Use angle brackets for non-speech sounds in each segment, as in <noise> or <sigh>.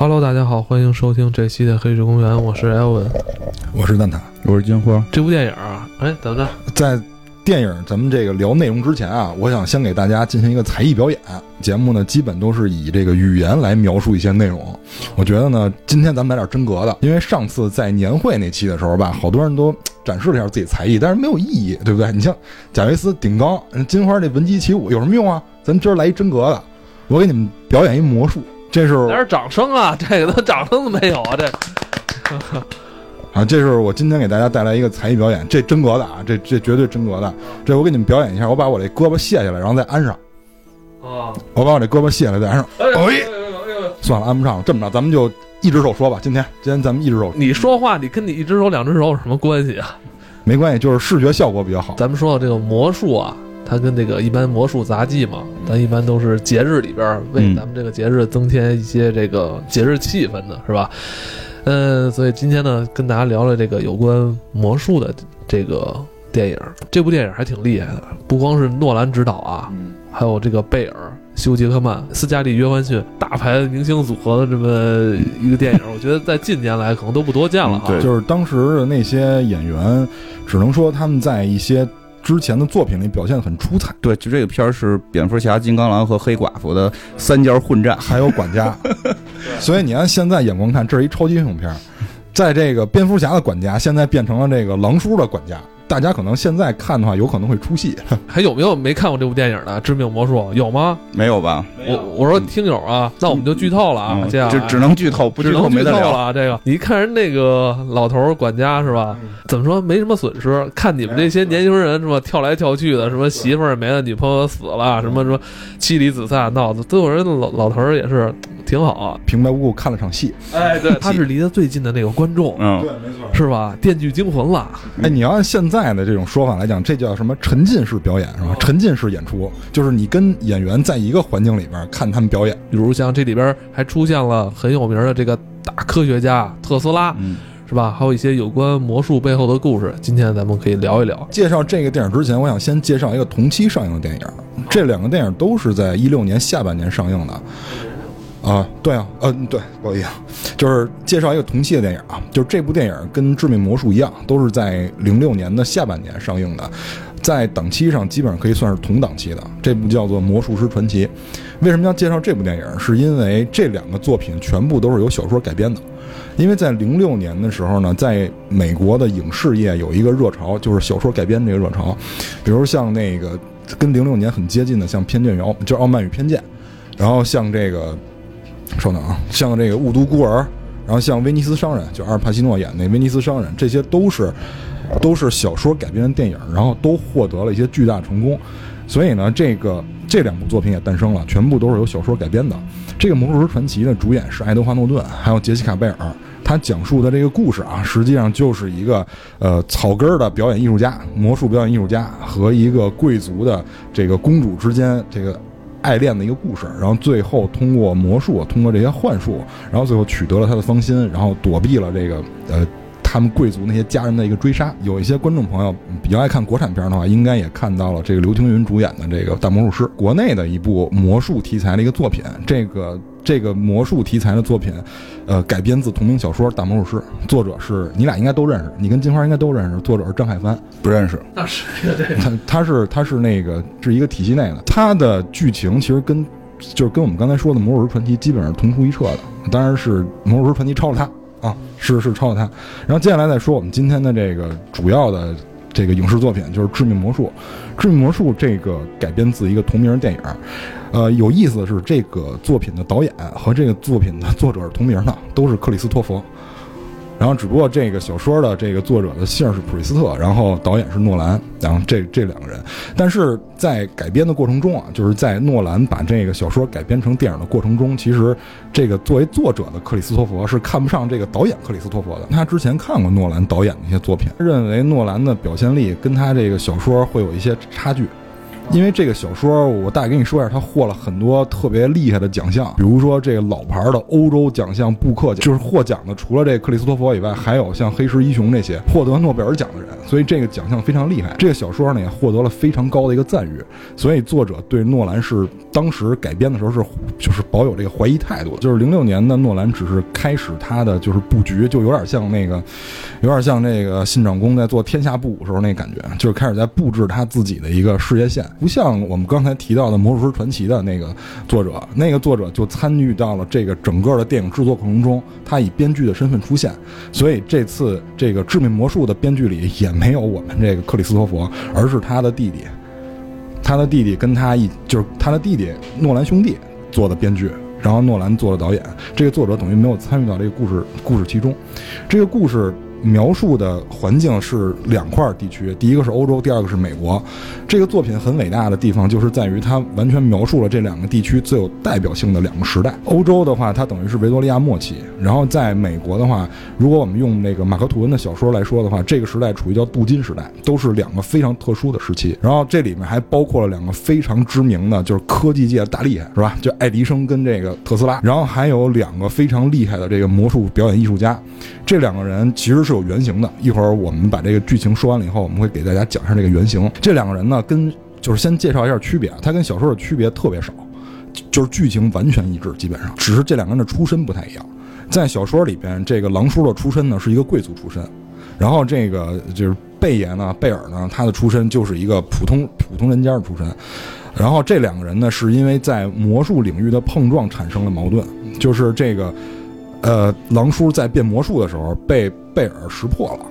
Hello，大家好，欢迎收听这期的《黑水公园》，我是 Elvin。我是蛋挞。我是金花。这部电影啊，哎，怎么着？在电影咱们这个聊内容之前啊，我想先给大家进行一个才艺表演。节目呢，基本都是以这个语言来描述一些内容。我觉得呢，今天咱们来点真格的，因为上次在年会那期的时候吧，好多人都展示了一下自己才艺，但是没有意义，对不对？你像贾维斯顶缸，金花这闻鸡起舞有什么用啊？咱今儿来一真格的，我给你们表演一魔术。这是来点掌声啊！这个都掌声都没有啊！这 <laughs> 啊，这是我今天给大家带来一个才艺表演，这真格的啊，这这绝对真格的。这我给你们表演一下，我把我这胳膊卸下来，然后再安上。啊，我把我这胳膊卸下来再安上。哎！算了，安不上了。这么着，咱们就一只手说吧。今天，今天咱们一只手你说话，你跟你一只手、两只手有什么关系啊？没关系，就是视觉效果比较好。咱们说到这个魔术啊，它跟这个一般魔术杂技嘛，咱一般都是节日里边为嗯咱们这个节日增添一些这个节日气氛的，是吧？嗯，所以今天呢，跟大家聊聊这个有关魔术的这个电影。这部电影还挺厉害的，不光是诺兰执导啊，还有这个贝尔、休·杰克曼、斯嘉丽·约翰逊大牌明星组合的这么一个电影，我觉得在近年来可能都不多见了哈。对就是当时的那些演员，只能说他们在一些之前的作品里表现得很出彩。对，就这个片儿是蝙蝠侠、金刚狼和黑寡妇的三角混战。还有管家，<laughs> 所以你按现在眼光看，这是一超级英雄片儿。在这个蝙蝠侠的管家，现在变成了这个狼叔的管家。大家可能现在看的话，有可能会出戏。<laughs> 还有没有没看过这部电影的《致命魔术》？有吗？没有吧？我我说听友啊，那我们就剧透了啊，嗯这样就只能剧透，不能剧没得聊。透了啊。这个你一看人那个老头管家是吧？怎么说没什么损失？看你们这些年轻人是吧，跳来跳去的，什么媳妇儿没了，女朋友死了，什么什么妻离子散，闹的都有人老老头儿也是挺好啊。平白无故看了场戏。哎，对，他是离得最近的那个观众，嗯，没错。是吧？《电锯惊魂》了，哎，你要按现在的这种说法来讲，这叫什么沉浸式表演是吧？沉浸式演出就是你跟演员在一个环境里边看他们表演。比如像这里边还出现了很有名的这个大科学家特斯拉，嗯，是吧？还有一些有关魔术背后的故事，今天咱们可以聊一聊。介绍这个电影之前，我想先介绍一个同期上映的电影。这两个电影都是在一六年下半年上映的。啊，对啊，嗯、对，不好意思，就是介绍一个同期的电影啊，就是这部电影跟《致命魔术》一样，都是在零六年的下半年上映的，在档期上基本上可以算是同档期的。这部叫做《魔术师传奇》。为什么要介绍这部电影？是因为这两个作品全部都是由小说改编的。因为在零六年的时候呢，在美国的影视业有一个热潮，就是小说改编这个热潮，比如像那个跟零六年很接近的，像《偏见与傲》就是《傲慢与偏见》，然后像这个，稍等啊，像这个《雾都孤儿》，然后像《威尼斯商人》，就阿尔帕西诺演那《威尼斯商人》，这些都是都是小说改编的电影，然后都获得了一些巨大成功。所以呢，这个这两部作品也诞生了，全部都是由小说改编的。这个《魔术师传奇》的主演是爱德华诺顿，还有杰西卡贝尔。他讲述的这个故事啊，实际上就是一个呃草根的表演艺术家，魔术表演艺术家和一个贵族的这个公主之间这个爱恋的一个故事。然后最后通过魔术，通过这些幻术，然后最后取得了他的芳心，然后躲避了这个呃他们贵族那些家人的一个追杀。有一些观众朋友比较爱看国产片的话，应该也看到了这个刘青云主演的这个《大魔术师》，国内的一部魔术题材的一个作品。这个这个魔术题材的作品，呃，改编自同名小说《大魔术师》，作者是你俩应该都认识，你跟金花应该都认识，作者是张海帆。不认识。那是对，他他是他是那个是一个体系内的，他的剧情其实跟就是跟我们刚才说的《魔术师传奇》基本上同出一辙的，当然是《魔术师传奇》超了他啊，是是超了他。然后接下来再说我们今天的这个主要的这个影视作品，就是《致命魔术》。《致命魔术》这个改编自一个同名电影，呃，有意思的是，这个作品的导演和这个作品的作者是同名的，都是克里斯托弗。然后只不过这个小说的这个作者的姓是普利斯特，然后导演是诺兰，然后这这两个人，但是在改编的过程中啊，就是在诺兰把这个小说改编成电影的过程中，其实这个作为作者的克里斯托弗是看不上这个导演克里斯托弗的。他之前看过诺兰导演的一些作品，认为诺兰的表现力跟他这个小说会有一些差距。因为这个小说，我大概跟你说一下，他获了很多特别厉害的奖项，比如说这个老牌的欧洲奖项布克奖，就是获奖的除了这克里斯托弗以外，还有像黑石一雄这些获得诺贝尔奖的人，所以这个奖项非常厉害。这个小说呢也获得了非常高的一个赞誉，所以作者对诺兰是当时改编的时候是就是保有这个怀疑态度。就是零六年的诺兰只是开始他的就是布局，就有点像那个，有点像那个信长公在做天下布武时候那感觉，就是开始在布置他自己的一个事业线。不像我们刚才提到的《魔术师传奇》的那个作者，那个作者就参与到了这个整个的电影制作过程中，他以编剧的身份出现，所以这次这个《致命魔术》的编剧里也没有我们这个克里斯托弗，而是他的弟弟，他的弟弟跟他一就是他的弟弟诺兰兄弟做的编剧，然后诺兰做了导演，这个作者等于没有参与到这个故事故事其中，这个故事。描述的环境是两块地区，第一个是欧洲，第二个是美国。这个作品很伟大的地方就是在于它完全描述了这两个地区最有代表性的两个时代。欧洲的话，它等于是维多利亚末期；然后在美国的话，如果我们用那个马克吐温的小说来说的话，这个时代处于叫镀金时代，都是两个非常特殊的时期。然后这里面还包括了两个非常知名的，就是科技界的大厉害，是吧？就爱迪生跟这个特斯拉。然后还有两个非常厉害的这个魔术表演艺术家，这两个人其实是有原型的。一会儿我们把这个剧情说完了以后，我们会给大家讲一下这个原型。这两个人呢，跟就是先介绍一下区别，他跟小说的区别特别少，就是剧情完全一致，基本上只是这两个人的出身不太一样。在小说里边，这个狼叔的出身呢是一个贵族出身，然后这个就是贝爷呢，贝尔呢，他的出身就是一个普通普通人家的出身。然后这两个人呢，是因为在魔术领域的碰撞产生了矛盾，就是这个。呃，狼叔在变魔术的时候被贝尔识破了，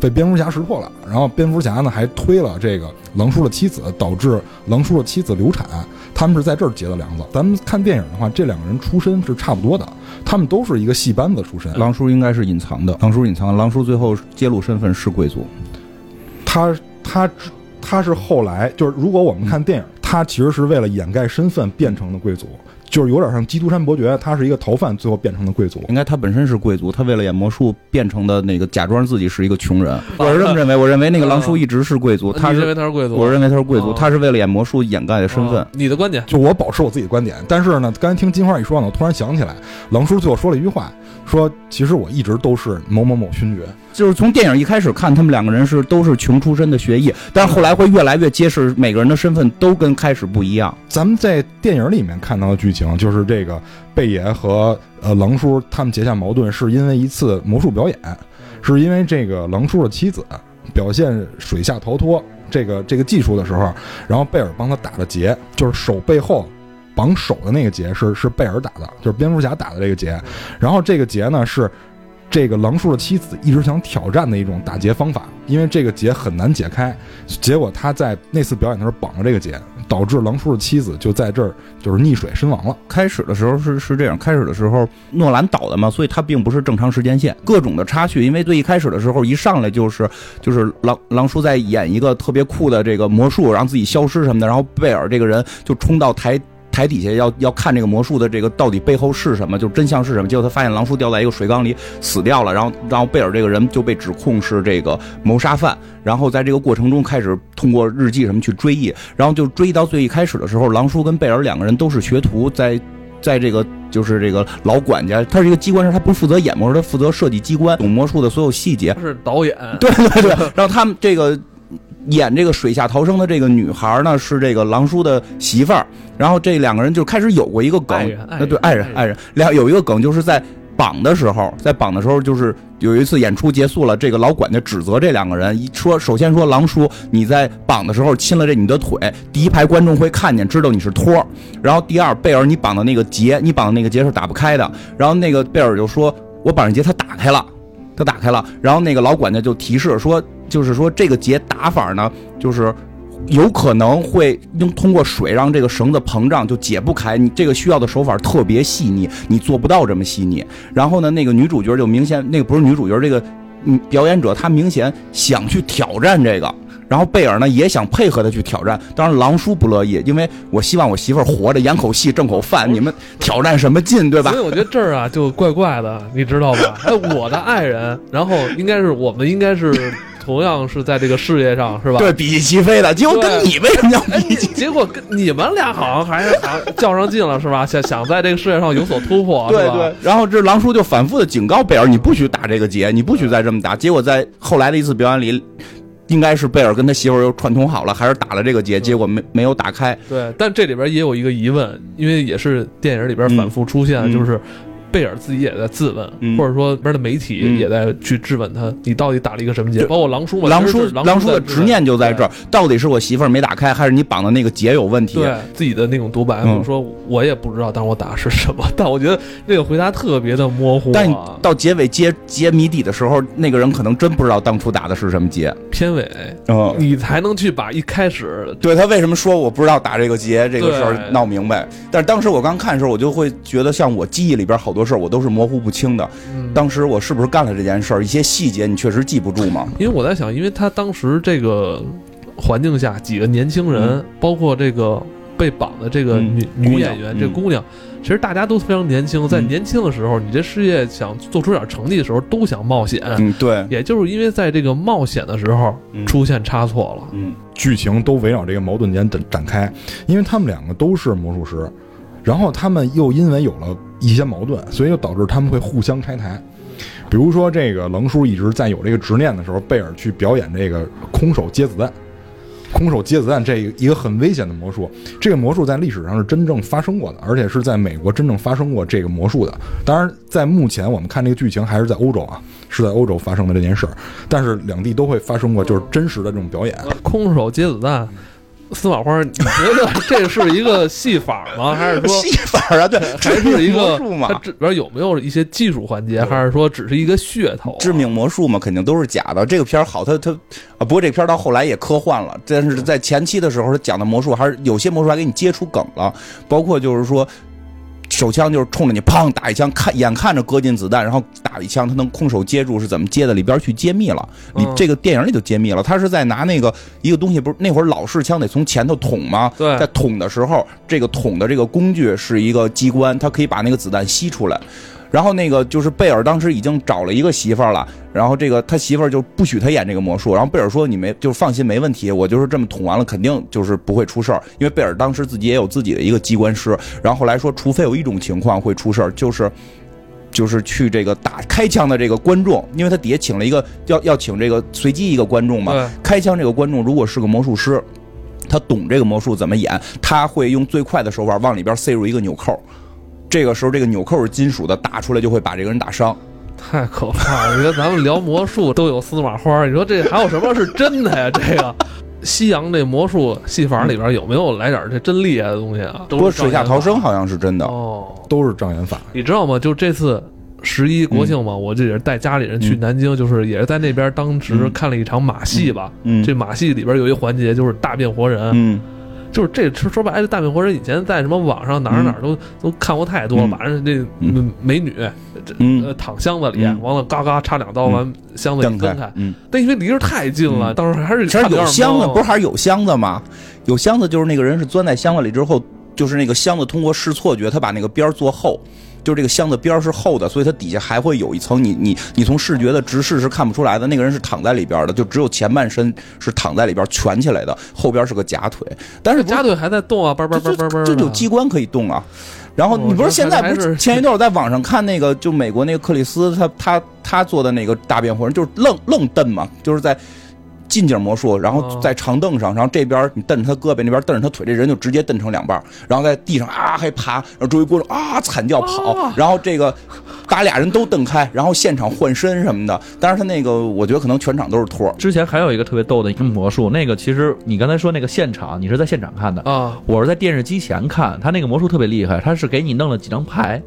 被蝙蝠侠识破了。然后蝙蝠侠呢还推了这个狼叔的妻子，导致狼叔的妻子流产。他们是在这儿结的梁子。咱们看电影的话，这两个人出身是差不多的，他们都是一个戏班子出身。狼叔应该是隐藏的，狼叔隐藏，狼叔最后揭露身份是贵族。他他他是后来就是，如果我们看电影，他其实是为了掩盖身份变成的贵族。就是有点像基督山伯爵，他是一个逃犯，最后变成的贵族。应该他本身是贵族，他为了演魔术变成的那个，假装自己是一个穷人。<laughs> 我是这么认为，我认为那个狼叔一直是贵族，他认为他是贵族，我认为他是贵族，他是为了演魔术掩盖的身份。你的观点？就我保持我自己的观点，但是呢，刚才听金花一说呢，我突然想起来，狼叔最后说了一句话。说，其实我一直都是某某某勋爵，就是从电影一开始看，他们两个人是都是穷出身的学艺，但是后来会越来越揭示每个人的身份都跟开始不一样。咱们在电影里面看到的剧情，就是这个贝爷和呃狼叔他们结下矛盾，是因为一次魔术表演，是因为这个狼叔的妻子表现水下逃脱这个这个技术的时候，然后贝尔帮他打了结，就是手背后。绑手的那个结是是贝尔打的，就是蝙蝠侠打的这个结，然后这个结呢是这个狼叔的妻子一直想挑战的一种打结方法，因为这个结很难解开，结果他在那次表演的时候绑了这个结，导致狼叔的妻子就在这儿就是溺水身亡了。开始的时候是是这样，开始的时候诺兰导的嘛，所以他并不是正常时间线，各种的插叙，因为最一开始的时候一上来就是就是狼狼叔在演一个特别酷的这个魔术，让自己消失什么的，然后贝尔这个人就冲到台。台底下要要看这个魔术的这个到底背后是什么，就是真相是什么？结果他发现狼叔掉在一个水缸里死掉了，然后然后贝尔这个人就被指控是这个谋杀犯，然后在这个过程中开始通过日记什么去追忆，然后就追忆到最一开始的时候，狼叔跟贝尔两个人都是学徒，在在这个就是这个老管家，他是一个机关师，他不负责演魔术，他负责设计机关，懂魔术的所有细节，是导演，对对对，然后他们这个。演这个水下逃生的这个女孩呢，是这个狼叔的媳妇儿。然后这两个人就开始有过一个梗，那对爱人爱人两有一个梗，就是在绑的时候，在绑的时候，就是有一次演出结束了，这个老管家指责这两个人，一说首先说狼叔你在绑的时候亲了这你的腿，第一排观众会看见，知道你是托。然后第二贝尔你绑的那个结，你绑的那个结是打不开的。然后那个贝尔就说，我绑上结，他打开了。他打开了，然后那个老管家就提示说，就是说这个结打法呢，就是有可能会用通过水让这个绳子膨胀，就解不开。你这个需要的手法特别细腻，你做不到这么细腻。然后呢，那个女主角就明显，那个不是女主角，这个嗯表演者她明显想去挑战这个。然后贝尔呢也想配合他去挑战，当然狼叔不乐意，因为我希望我媳妇儿活着演口戏挣口饭，你们 <laughs> 挑战什么劲，对吧？所以我觉得这儿啊就怪怪的，你知道吧？<laughs> 哎，我的爱人，然后应该是我们应该是。同样是在这个事业上是吧？对，比翼齐飞的，结果跟你为什么要比翼齐？结果跟你们俩好像还是还较上劲了是吧？想想在这个事业上有所突破，对对，然后这狼叔就反复的警告贝尔，你不许打这个结，你不许再这么打。结果在后来的一次表演里，应该是贝尔跟他媳妇儿又串通好了，还是打了这个结，结果没没有打开。对，但这里边也有一个疑问，因为也是电影里边反复出现，嗯就是贝尔自己也在自问，嗯或者说边的媒体嗯也在去质问他，你到底打了一个什么结？包括狼叔嘛，狼叔狼狼叔的执念就在这儿，到底是我媳妇儿没打开，还是你绑的那个结有问题？对。自己的那种独白，嗯就是说我也不知道，但是我打的是什么。但我觉得那个回答特别的模糊但。到结尾揭揭谜底的时候，那个人可能真不知道当初打的是什么结。片尾嗯，你才能去把一开始对他为什么说我不知道打这个结这个事儿闹明白？但是当时我刚看的时候，我就会觉得，像我记忆里边好多事儿，我都是模糊不清的。嗯当时我是不是干了这件事儿？一些细节你确实记不住吗？因为我在想，因为他当时这个环境下，几个年轻人，嗯包括这个被绑的这个嗯女、女演员，这嗯姑娘，其实大家都非常年轻，在嗯年轻的时候，你这事业想做出点成绩的时候，都想冒险。嗯，对，也就是因为在这个冒险的时候嗯出现差错了，嗯剧情都围绕这个矛盾点展展开，因为他们两个都是魔术师，然后他们又因为有了一些矛盾，所以就导致他们会互相拆台。比如说，这个棱叔一直在有这个执念的时候，贝尔去表演这个空手接子弹。空手接子弹这一个很危险的魔术，这个魔术在历史上是真正发生过的，而且是在美国真正发生过这个魔术的。当然，在目前我们看这个剧情还是在欧洲啊，是在欧洲发生的这件事儿，但是两地都会发生过就是真实的这种表演。空手接子弹。司马花，你觉得 <laughs> 这是一个戏法吗？还是说戏法啊，对，还是一个魔术嘛？它这里边有没有一些技术环节，还是说只是一个噱头啊？致命魔术嘛，肯定都是假的。这个片儿好，它它啊，不过这个片儿到后来也科幻了，但是在前期的时候，它讲的魔术还是有些魔术还给你接出梗了，包括就是说。手枪就是冲着你砰打一枪，看眼看着搁进子弹，然后打一枪，他能空手接住是怎么接的？里边去揭秘了，你嗯这个电影里就揭秘了，他是在拿那个一个东西，不是那会儿老式枪得从前头捅吗？对在捅的时候，这个捅的这个工具是一个机关，它可以把那个子弹吸出来。然后那个就是贝尔当时已经找了一个媳妇儿了，然后这个他媳妇儿就不许他演这个魔术，然后贝尔说你没就是放心没问题，我就是这么捅完了，肯定就是不会出事儿，因为贝尔当时自己也有自己的一个机关师，然后后来说除非有一种情况会出事儿，就是。就是去这个打开枪的这个观众，因为他底下请了一个要要请这个随机一个观众嘛，开枪这个观众如果是个魔术师，他懂这个魔术怎么演，他会用最快的手法往里边塞入一个纽扣。这个时候，这个纽扣是金属的，打出来就会把这个人打伤。太可怕了！你说咱们聊魔术都有司马花，你说这还有什么是真的呀？这个西洋这魔术戏法里边有没有来点这真厉害的东西啊？不过水下逃生好好像是真的。哦，都是障眼法。你知道吗？就这次十一国庆嘛，我这也是带家里人去嗯南京，就是也是在那边当时嗯看了一场马戏吧。嗯，这马戏里边有一环节就是大变活人，嗯就是这说说白了，大变活人以前在什么网上哪儿哪儿都、都看过太多了，嗯。把人这嗯。美女这躺箱子里，嗯。完了嘎嘎插两刀，嗯。完箱子一蹬分开，嗯，但因为离着太近了，嗯。当时还是其实有箱子，不是还是有箱子吗？有箱子就是那个人是钻在箱子里之后，就是那个箱子通过视错觉，他把那个边儿做厚。就是这个箱子边儿是厚的，所以它底下还会有一层你你你从视觉的直视是看不出来的。那个人是躺在里边的，就只有前半身是躺在里边蜷起来的，后边是个假腿。但是假腿还在动啊，叭叭叭叭叭，这有机关可以动啊。然后你不是现在不是是前一段我在网上看那个，就美国那个克里斯他他他做的那个大变活人，就是愣愣蹬嘛，就是在。近景魔术，然后哦在长凳上，然后这边你蹬着他胳膊，那边蹬着他腿，这人就直接蹬成两半儿然后在地上啊还爬，然后周围观众啊惨叫跑，啊然后这个把俩人都蹬开，然后现场换身什么的。但是他那个我觉得可能全场都是托儿，之前还有一个特别逗的一个魔术，那个其实你刚才说那个现场，你是在现场看的，啊，我是在电视机前看。他那个魔术特别厉害，他是给你弄了几张牌，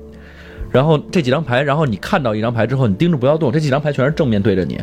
然后这几张牌，然后你看到一张牌之后，你盯着不要动，这几张牌全是正面对着你，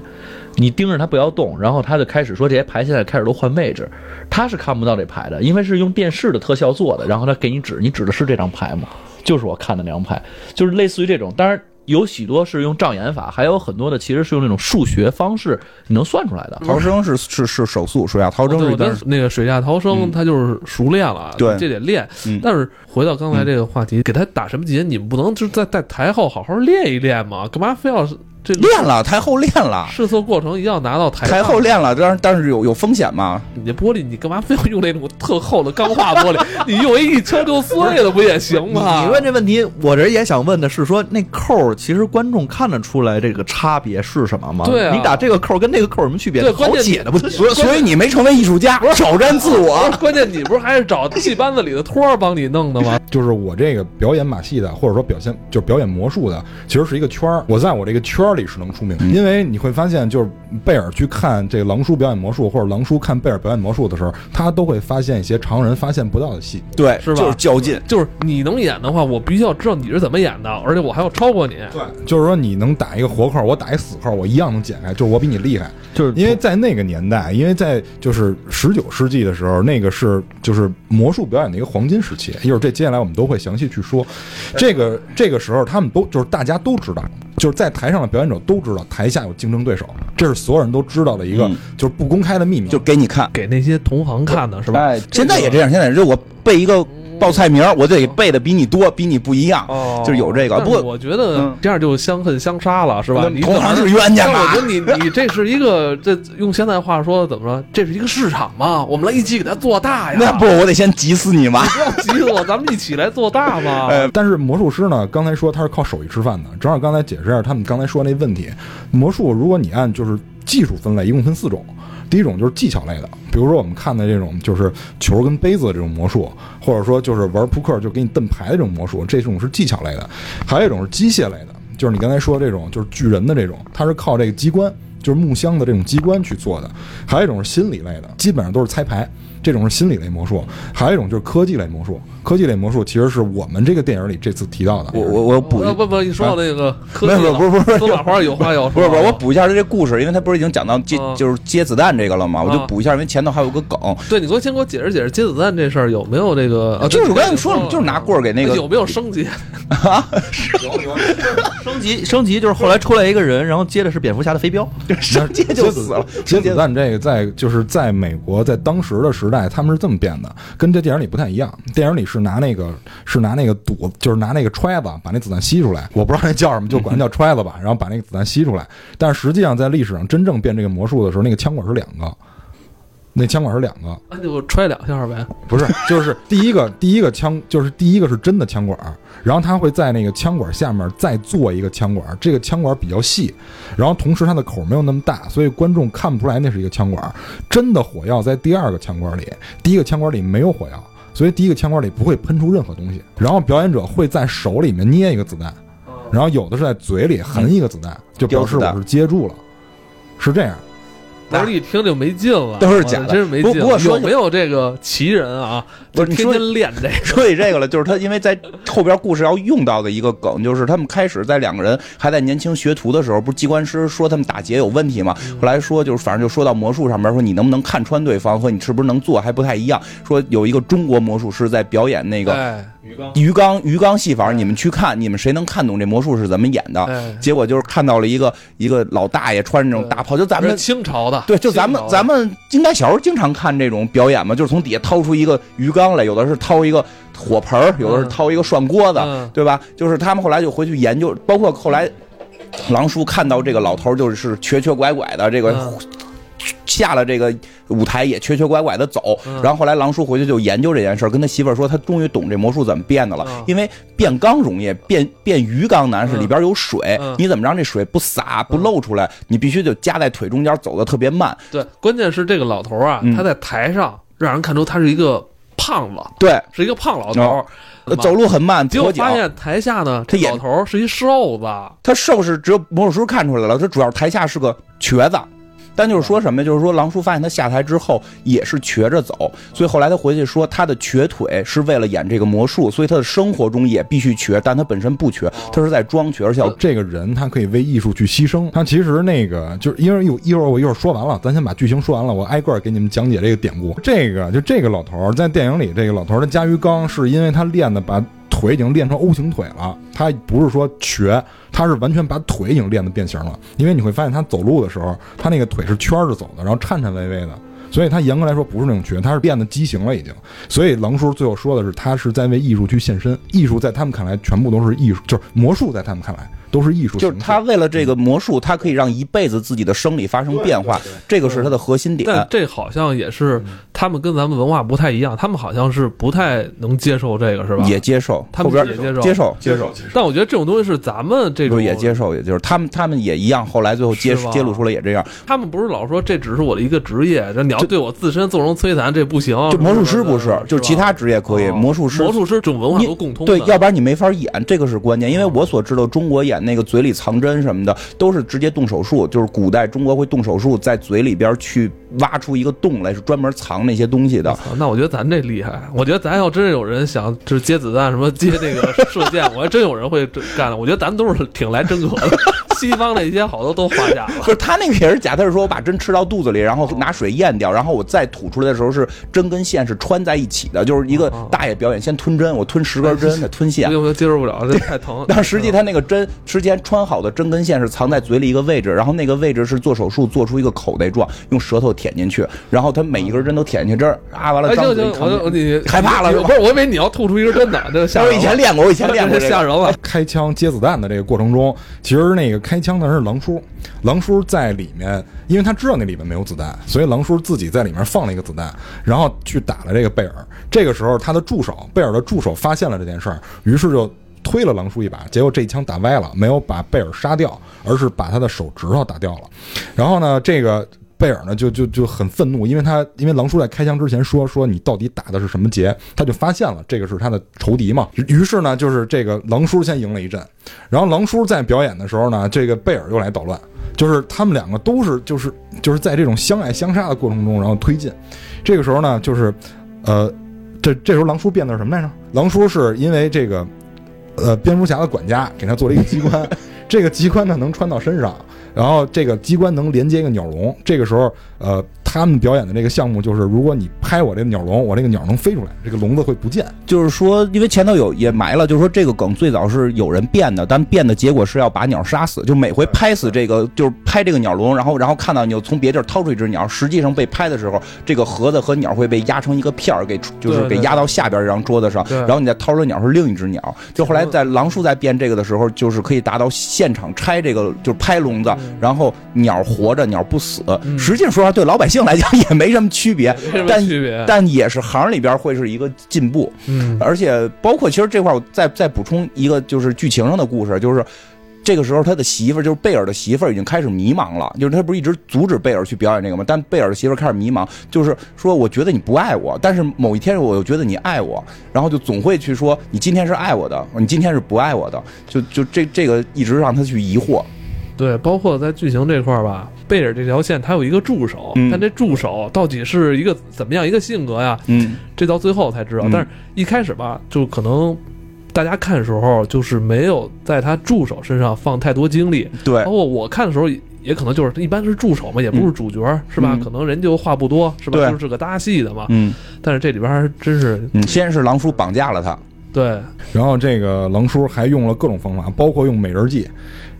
你盯着它不要动，然后他就开始说这些牌现在开始都换位置，他是看不到这牌的，因为是用电视的特效做的，然后他给你指，你指的是这张牌吗？就是我看的那张牌，就是类似于这种，当然。有许多是用障眼法，还有很多的其实是用那种数学方式你能算出来的。逃生是是是手速，水下逃生对我跟是但是那个水下逃生，嗯他就是熟练了，对这得练。嗯但是回到刚才这个话题，给他打什么结，你们不能就是在在台后好好练一练吗？干嘛非要这练了，台后练了，试错过程一定要拿到台台后练了，但是但是有有风险嘛？你这玻璃，你干嘛非要用那种特厚的钢化玻璃？你用一一敲就碎了，不也行吗？你问这问题，我这也想问的是说，那扣儿其实观众看得出来这个差别是什么吗？对啊你打这个扣儿跟那个扣儿有什么区别？好对关键解的不得所以所以你没成为艺术家，挑战自我。关键，你不是还是找戏班子里的托儿帮你弄的吗？<laughs> 就是我这个表演马戏的，或者说表现就是表演魔术的，其实是一个圈儿。我在我这个圈儿里是能出名，嗯因为你会发现，就是贝尔去看这个狼叔表演魔术，或者狼叔看贝尔表演魔术的时候，他都会发现一些常人发现不到的戏。对，是吧就是较劲。就是你能演的话，我必须要知道你是怎么演的，而且我还要超过你。对，就是说你能打一个活扣，我打一死扣，我一样能解开，就是我比你厉害。就是因为在那个年代，因为在就是十九世纪的时候，那个是就是魔术表演的一个黄金时期。一会儿这接下来我们都会详细去说。这个这个时候，他们都就是大家都知道，就是在台上的表演者都知道台下有竞争对手，这是所有人都知道的一个嗯就是不公开的秘密。就给你看，给那些同行看的是吧？哎，现在也这样，现在就我被一个报菜名儿，我得背的比你多，比你不一样，哦就是有这个。不过我觉得嗯这样就相恨相杀了，是吧？你同行是冤家但我嘛觉得你 <laughs> 你这是一个这用现在话说怎么说？这是一个市场嘛，我们来一起给它做大呀。那不，我得先急死你嘛。不要急死我，咱们一起来做大嘛。<laughs> 哎但是魔术师呢，刚才说他是靠手艺吃饭的，正好刚才解释一下他们刚才说那问题。魔术如果你按就是技术分类，一共分四种。第一种就是技巧类的，比如说我们看的这种就是球跟杯子的这种魔术，或者说就是玩扑克就给你瞪牌的这种魔术，这种是技巧类的。还有一种是机械类的，就是你刚才说这种就是巨人的这种，它是靠这个机关，就是木箱的这种机关去做的。还有一种是心理类的，基本上都是猜牌。这种是心理类魔术，还有一种就是科技类魔术。科技类魔术其实是我们这个电影里这次提到的。我我我补一不不不，你说到那个科技没有了，不是不是不是司马花有话要说。不是不是，我补一下他这故事，因为他不是已经讲到接嗯就是接子弹这个了嘛，我就啊补一下，因为前头还有个梗，对你给我先给我解释解释接子弹这事儿有没有这个？啊，就是我对跟你说了，就是拿棍儿给那个有没有升级啊？有有？升级升级就是后来出来一个人，然后接的是蝙蝠侠的飞镖。<laughs> 直接就死了，<laughs> 接子弹这个在就是在美国，在当时的时代，他们是这么变的，跟这电影里不太一样。电影里是拿那个是拿那个堵，就是拿那个揣子把那子弹吸出来，我不知道那叫什么，就管它叫揣子吧，<laughs> 然后把那个子弹吸出来。但是实际上在历史上真正变这个魔术的时候，那个枪管是两个，那枪管是两个，那就揣两下呗。不是，就是 <laughs> 第一个第一个枪，就是第一个是真的枪管，然后他会在那个枪管下面再做一个枪管，这个枪管比较细，然后同时它的口没有那么大，所以观众看不出来那是一个枪管。真的火药在第二个枪管里，第一个枪管里没有火药，所以第一个枪管里不会喷出任何东西。然后表演者会在手里面捏一个子弹，然后有的是在嘴里含一个子弹，就表示我是接住了，是这样。不是一听就没劲了，都是假的真是没劲。不不过说有没有这个奇人啊？不是天天练这个。<laughs> 说起这个了，就是他因为在后边故事要用到的一个梗，就是他们开始在两个人还在年轻学徒的时候，不是机关师说他们打劫有问题吗？后来说就是反正就说到魔术上面，说你能不能看穿对方和你是不是能做还不太一样。说有一个中国魔术师在表演那个哎鱼缸。鱼缸戏法，你们去看，你们谁能看懂这魔术是怎么演的？哎，结果就是看到了一个一个老大爷穿着那种大袍，就咱们清朝的，对，就咱们清朝的。咱们应该小时候经常看这种表演嘛，就是从底下掏出一个鱼缸来，有的是掏一个火盆儿，有的是掏一个涮锅子，嗯。对吧？就是他们后来就回去研究，包括后来狼叔看到这个老头儿就是瘸瘸拐拐的，这个嗯下了这个舞台也瘸瘸拐拐的走，嗯。然后后来狼叔回去就研究这件事儿，跟他媳妇儿说，他终于懂这魔术怎么变的了，嗯。因为变缸容易，变变鱼缸难，是嗯。里边有水，嗯。你怎么让这水不洒不漏出来？你必须就夹在腿中间，走的特别慢。对，关键是这个老头啊嗯，他在台上让人看出他是一个胖子，对，是一个胖老头走路很慢，结果发。现台下呢，这他也老头是一瘦子，他瘦是只有魔术师看出来了，他主要台下是个瘸子。但就是说什么？就是说狼叔发现他下台之后也是瘸着走，所以后来他回去说他的瘸腿是为了演这个魔术，所以他的生活中也必须瘸，但他本身不瘸，他是在装瘸，而且这个人他可以为艺术去牺牲。他其实那个就是因为有一会儿我一会儿说完了，咱先把剧情说完了，我挨个给你们讲解这个典故。这个就这个老头在电影里，这个老头的加鱼缸是因为他练的把腿已经练成 O 型腿了，他不是说瘸，他是完全把腿已经练得变形了。因为你会发现他走路的时候，他那个腿是圈着走的，然后颤颤巍巍的。所以他严格来说不是那种瘸，他是变得畸形了已经。所以狼叔最后说的是，他是在为艺术去献身。艺术在他们看来全部都是艺术，就是魔术在他们看来都是艺术。就是他为了这个魔术，他可以让一辈子自己的生理发生变化，这个是他的核心点。但这好像也是他们跟咱们文化不太一样，他们好像是不太能接受这个，是吧？也接受，他们后边也接受接受接受，但我觉得这种东西是咱们这种也接受，也就是他们他们也一样，后来最后揭揭露出来也这样。他们不是老说这只是我的一个职业，这你要对我自身纵容摧残，这不行。就魔术师不是，就是其他职业可以，哦魔术师魔术师这种文化都共通。对，要不然你没法演，这个是关键。因为我所知道，中国演那个嘴里藏针什么的，都是直接动手术，就是古代中国会动手术，在嘴里边去挖出一个洞来，是专门藏那些东西的。那我觉得咱这厉害。我觉得咱要真有人想就是接子弹什么接那个射箭，我还真有人会这干。我觉得咱都是挺来真格的。西方那些好多都花假了。<laughs> 不是他那个也是假，他是说我把针吃到肚子里，然后拿水咽掉，然后我再吐出来的时候是针跟线是穿在一起的，就是一个哦大爷表演，先吞针，我吞十根针，再吞线我。就接受不了，这太疼。但实际他那个针之前穿好的针跟线是藏在嘴里一个位置，然后那个位置是做手术做出一个口袋状，用舌头舔进去，然后他每一根针都舔进去，这儿啊完了哎，张嘴一看就你害怕了是吧不是，我以为你要吐出一根针呢，这吓我。以前练过，我以前练过 <laughs> 吓人了。开枪接子弹的这个过程中，其实那个开枪的是狼叔，狼叔在里面，因为他知道那里面没有子弹，所以狼叔自己在里面放了一个子弹，然后去打了这个贝尔。这个时候，他的助手贝尔的助手发现了这件事儿，于是就推了狼叔一把，结果这一枪打歪了，没有把贝尔杀掉，而是把他的手指头打掉了。然后呢，这个贝尔呢就就就很愤怒，因为他因为狼叔在开枪之前说说你到底打的是什么劫，他就发现了这个是他的仇敌嘛。于是呢，就是这个狼叔先赢了一阵，然后狼叔在表演的时候呢，这个贝尔又来捣乱，就是他们两个都是就是就是在这种相爱相杀的过程中，然后推进。这个时候呢，就是呃，这这时候狼叔变的是什么来着？狼叔是因为这个呃蝙蝠侠的管家给他做了一个机关，这个机关呢能穿到身上。然后这个机关能连接一个鸟笼，这个时候，呃，他们表演的这个项目就是，如果你拍我这个鸟笼，我这个鸟能飞出来，这个笼子会不见。就是说，因为前头有也埋了，就是说这个梗最早是有人变的，但变的结果是要把鸟杀死，就每回拍死这个，就是拍这个鸟笼，然后然后看到你又从别地儿掏出一只鸟，实际上被拍的时候，这个盒子和鸟会被压成一个片儿，给就是给压到下边这张桌子上，然后你再掏出来鸟是另一只鸟。就后来在狼叔在变这个的时候，就是可以达到现场拆这个，就是拍笼子，然后鸟活着，鸟不死。实际上说实话，对老百姓来讲也没什么区别，但区别。但也是行里边会是一个进步。嗯，而且包括其实这块儿我再再补充一个就是剧情上的故事，就是这个时候他的媳妇儿就是贝尔的媳妇儿已经开始迷茫了，就是他不是一直阻止贝尔去表演这个吗？但贝尔的媳妇儿开始迷茫，就是说我觉得你不爱我，但是某一天我又觉得你爱我，然后就总会去说你今天是爱我的，你今天是不爱我的，就就这这个一直让他去疑惑。对，包括在剧情这块儿吧，贝尔这条线他有一个助手，嗯但这助手到底是一个怎么样一个性格呀？嗯，这到最后才知道。嗯但是一开始吧，就可能大家看的时候，就是没有在他助手身上放太多精力，对包，括我看的时候。也可能就是一般是助手嘛，也不是主角，是吧？嗯可能人就话不多，是吧？对就是个搭戏的嘛。嗯但是这里边还真是嗯，先是狼叔绑架了他，对，然后这个狼叔还用了各种方法，包括用美人计，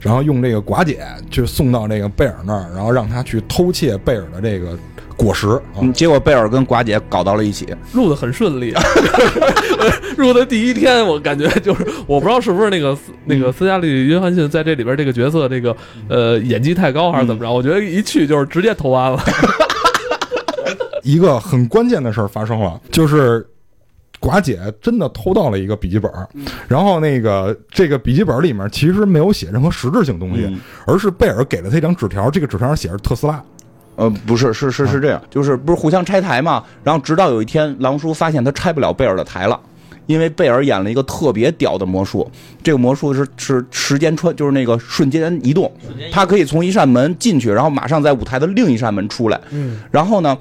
然后用这个寡姐去送到这个贝尔那儿，然后让他去偷窃贝尔的这个果实啊。嗯，结果贝尔跟寡姐搞到了一起。录的很顺利。<laughs> 入的第一天，我感觉就是我不知道是不是那个那个斯嘉丽·约翰逊在这里边这个角色这个呃演技太高还是怎么着？我觉得一去就是直接投安了。<laughs> <laughs> 一个很关键的事儿发生了，就是寡姐真的偷到了一个笔记本，然后那个这个笔记本里面其实没有写任何实质性东西，嗯而是贝尔给了他一张纸条，这个纸条上写着特斯拉。呃，不是，是是是这样，就是不是互相拆台嘛？然后直到有一天，狼叔发现他拆不了贝尔的台了，因为贝尔演了一个特别屌的魔术，这个魔术是是时间穿，就是那个瞬间移动，他可以从一扇门进去，然后马上在舞台的另一扇门出来。嗯，然后呢，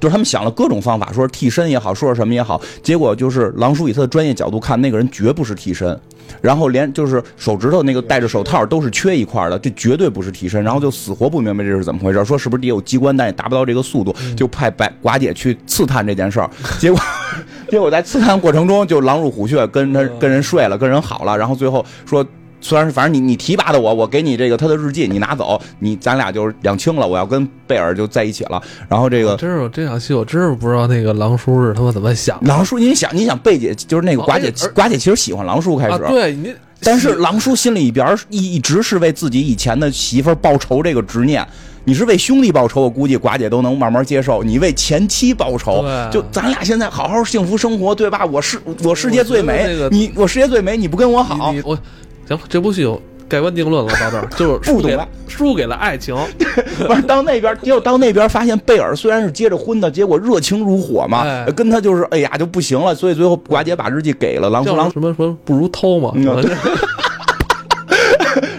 就是他们想了各种方法，说是替身也好，说是什么也好，结果就是狼叔以他的专业角度看，那个人绝不是替身。然后连就是手指头那个戴着手套都是缺一块的，这绝对不是替身。然后就死活不明白这是怎么回事，说是不是也有机关，但也达不到这个速度，就派白寡姐去刺探这件事儿。结果 <laughs> 结果在刺探过程中就狼入虎穴，跟他跟人睡了，跟人好了。然后最后说。虽然是反正你你提拔的我，我给你这个他的日记，你拿走，你咱俩就是两清了。我要跟贝尔就在一起了。然后这个真是有这场戏，我真是不知道那个狼叔是他妈怎么想的狼叔，你想你想贝姐就是那个寡姐，寡姐其实喜欢狼叔开啊！始，对你但是狼叔心里边一一直是为自己以前的媳妇儿报仇这个执念。你是为兄弟报仇，我估计寡姐都能慢慢接受。你为前妻报仇，就咱俩现在好好幸福生活，对吧？我世我世界最美，你我世界最美，你不跟我好我行，这部戏有盖棺定论了，到这儿就是输给不懂了输给了爱情，<laughs> 不是到那边，结果到那边发现贝尔虽然是结着婚的，结果热情如火嘛，哎跟他就是哎呀就不行了，所以最后寡姐把日记给了狼叔，狼叫什么什么不如偷嘛，<laughs> <laughs>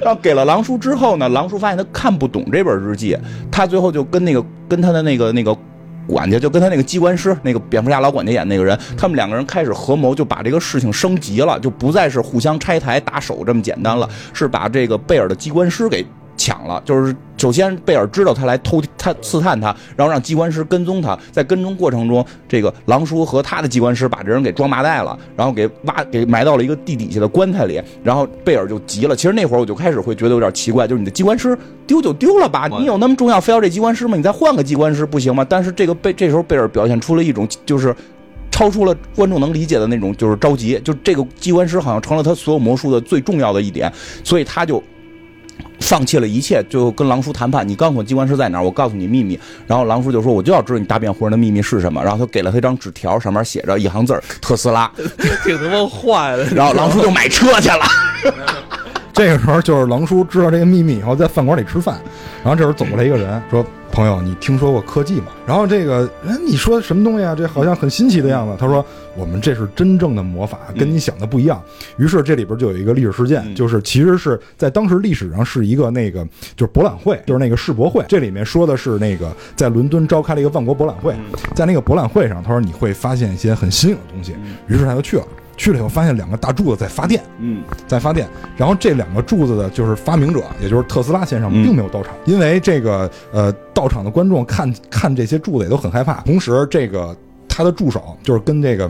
然后给了狼叔之后呢，狼叔发现他看不懂这本日记，他最后就跟那个跟他的那个那个。管家就跟他那个机关师，那个蝙蝠侠老管家演那个人，他们两个人开始合谋，就把这个事情升级了，就不再是互相拆台打手这么简单了，是把这个贝尔的机关师给抢了。就是首先贝尔知道他来偷他刺探他，然后让机关师跟踪他，在跟踪过程中，这个狼叔和他的机关师把这人给装麻袋了，然后给挖给埋到了一个地底下的棺材里，然后贝尔就急了。其实那会儿我就开始会觉得有点奇怪，就是你的机关师丢就丢了吧，你有那么重要，非要这机关师吗？你再换个机关师不行吗？但是这个贝这时候贝尔表现出了一种就是。超出了观众能理解的那种，就是着急，就这个机关师好像成了他所有魔术的最重要的一点，所以他就放弃了一切，就跟狼叔谈判。你告诉我机关师在哪儿，我告诉你秘密。然后狼叔就说：“我就要知道你大变活人的秘密是什么。”然后他给了他一张纸条，上面写着一行字儿：“ <laughs> 特斯拉。挺他妈坏的。”然后狼叔就买车去了。<laughs> <laughs> 这个时候就是狼叔知道这个秘密以后，在饭馆里吃饭，然后这时候走过来一个人说：“朋友，你听说过科技吗？”然后这个人你说什么东西啊？这好像很新奇的样子。他说：“我们这是真正的魔法，跟你想的不一样。”于是这里边就有一个历史事件，嗯就是其实是在当时历史上是一个那个就是博览会，就是那个世博会。这里面说的是那个在伦敦召开了一个万国博览会，在那个博览会上，他说你会发现一些很新颖的东西，于是他就去了。去了以后，发现两个大柱子在发电，嗯，在发电。然后这两个柱子的就是发明者，也就是特斯拉先生，嗯并没有到场，因为这个呃，到场的观众看看这些柱子也都很害怕。同时，这个他的助手就是跟这个。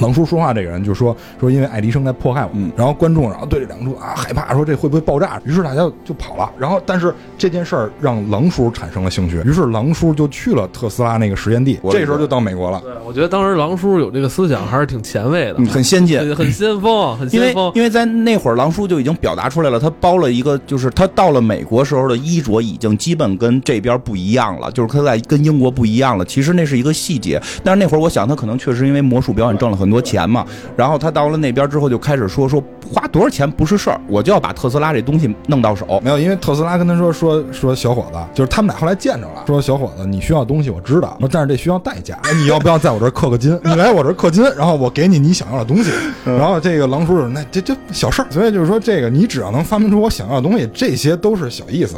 狼叔说话这个人就说说，因为爱迪生在迫害我然后观众然后对这两个啊害怕，说这会不会爆炸？于是大家就跑了。然后但是这件事儿让狼叔产生了兴趣，于是狼叔就去了特斯拉那个实验地，这时候就到美国了。对，我觉得当时狼叔有这个思想还是挺前卫的，嗯很先进。很很先锋，<laughs> 很因为先锋。因为在那会儿，狼叔就已经表达出来了，他包了一个，就是他到了美国时候的衣着已经基本跟这边不一样了，就是他在跟英国不一样了。其实那是一个细节，但是那会儿我想他可能确实因为魔术表演挣了很多钱嘛，然后他到了那边之后就开始说说花多少钱不是事儿，我就要把特斯拉这东西弄到手。没有，因为特斯拉跟他说说说小伙子，就是他们俩后来见着了，说小伙子你需要东西我知道，但是这需要代价，<laughs> 你要不要在我这儿氪个金？<laughs> 你来我这儿氪金，然后我给你你想要的东西。然后这个狼叔说那这这小事儿，所以就是说这个你只要能发明出我想要的东西，这些都是小意思。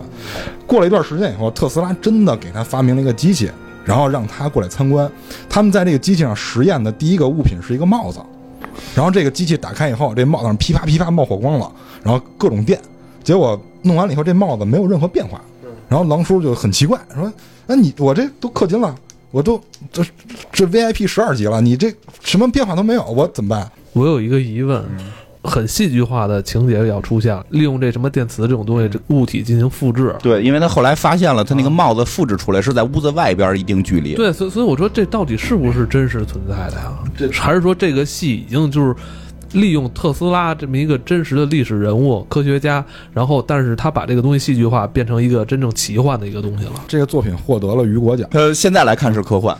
过了一段时间以后，特斯拉真的给他发明了一个机器，然后让他过来参观。他们在这个机器上实验的第一个物品是一个帽子。然后这个机器打开以后，这帽子上噼啪噼啪冒火光了，然后各种电。结果弄完了以后，这帽子没有任何变化。然后狼叔就很奇怪，说：“那你我这都氪金了，我都这这 VIP 十二级了，你这什么变化都没有，我怎么办我有一个疑问，很戏剧化的情节要出现，利用这什么电磁这种东西，这物体进行复制。对，因为他后来发现了，他那个帽子复制出来是在屋子外边一定距离。对，所以所以我说这到底是不是真实存在的呀？这还是说这个戏已经就是利用特斯拉这么一个真实的历史人物、科学家，然后但是他把这个东西戏剧化，变成一个真正奇幻的一个东西了？？”这个作品获得了雨果奖。呃，现在来看是科幻，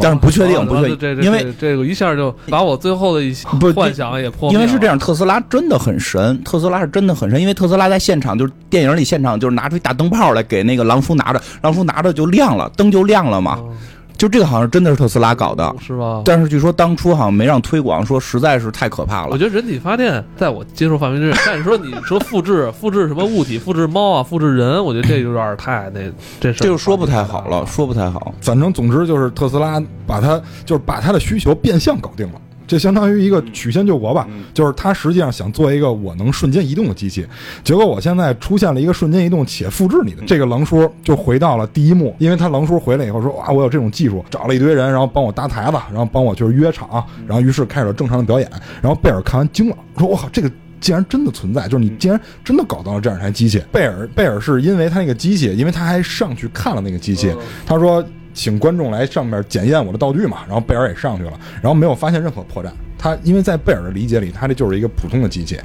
但是不确定不确定因为这这个一下就把我最后的一些幻想也破。因为是这样，特斯拉真的很神，特斯拉是真的很神，因为特斯拉在现场就是电影里现场就是拿出一大灯泡来给那个狼叔拿着，狼叔拿着就亮了，灯就亮了嘛，嗯就这个好像真的是特斯拉搞的，是吧？但是据说当初好像没让推广，说实在是太可怕了。我觉得人体发电在我接受范围之内，<laughs> 但是说你说复制复制什么物体，复制猫啊，复制人，我觉得这有点太那这事这就说不太好了，说不太好。反正总之就是特斯拉把它就是把它的需求变相搞定了。这相当于一个曲线救国吧，就是他实际上想做一个我能瞬间移动的机器，结果我现在出现了一个瞬间移动且复制你的这个狼叔，就回到了第一幕，因为他狼叔回来以后说哇我有这种技术，找了一堆人，然后帮我搭台子，然后帮我就是约场，然后于是开始了正常的表演，然后贝尔看完惊了，说我靠这个。竟然真的存在，就是你竟然真的搞到了这样一台机器。贝尔贝尔是因为他那个机器，因为他还上去看了那个机器，他说请观众来上面检验我的道具嘛，然后贝尔也上去了，然后没有发现任何破绽。他因为在贝尔的理解里，他这就是一个普通的机器，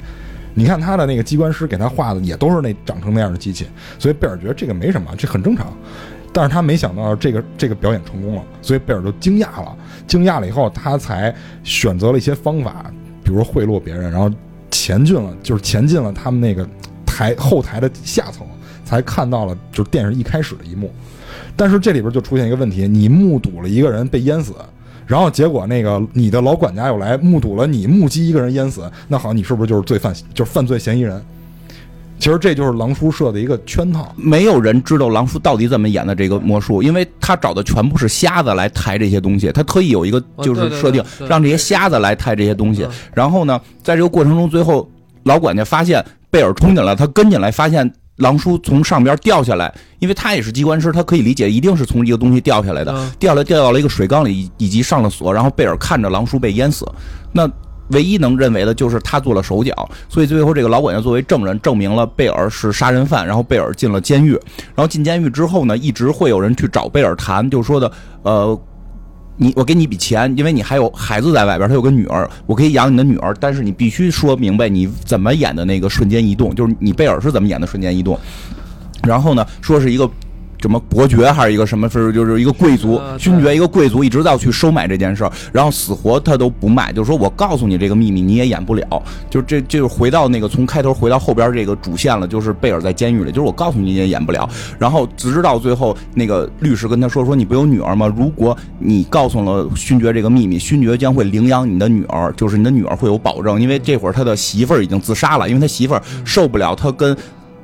你看他的那个机关师给他画的也都是那长成那样的机器，所以贝尔觉得这个没什么，这很正常。但是他没想到这个这个表演成功了，所以贝尔就惊讶了。惊讶了以后，他才选择了一些方法，比如贿赂别人，然后前进了，就是前进了他们那个台后台的下层，才看到了就是电视一开始的一幕。但是这里边就出现一个问题，你目睹了一个人被淹死，然后结果那个你的老管家又来目睹了你目击一个人淹死，那好，你是不是就是罪犯，就是犯罪嫌疑人？其实这就是狼叔设的一个圈套。没有人知道狼叔到底怎么演的这个魔术，因为他找的全部是瞎子来抬这些东西，他特意有一个就是设定让这些瞎子来抬这些东西嗯。然后呢，在这个过程中，最后老管家发现贝尔冲进来，他跟进来，发现狼叔从上边掉下来，因为他也是机关师，他可以理解一定是从一个东西掉下来的，嗯。掉下来掉到了一个水缸里，以以及上了锁，然后贝尔看着狼叔被淹死，那。唯一能认为的就是他做了手脚，所以最后这个老管家作为证人证明了贝尔是杀人犯，然后贝尔进了监狱，然后进监狱之后呢，一直会有人去找贝尔谈，就说的，呃，你我给你一笔钱，因为你还有孩子在外边，他有个女儿，我可以养你的女儿，但是你必须说明白你怎么演的那个瞬间移动，就是你贝尔是怎么演的瞬间移动。然后呢，说是一个什么伯爵还是一个什么，是就是一个贵族勋爵，一个贵族一直到去收买这件事儿，然后死活他都不卖，就是说我告诉你这个秘密你也演不了，就是这就是回到那个从开头回到后边这个主线了，就是贝尔在监狱里，就是我告诉你你也演不了，然后直到最后那个律师跟他说说你不有女儿吗？如果你告诉了勋爵这个秘密，勋爵将会领养你的女儿，就是你的女儿会有保证，因为这会儿他的媳妇儿已经自杀了，因为他媳妇儿受不了他跟。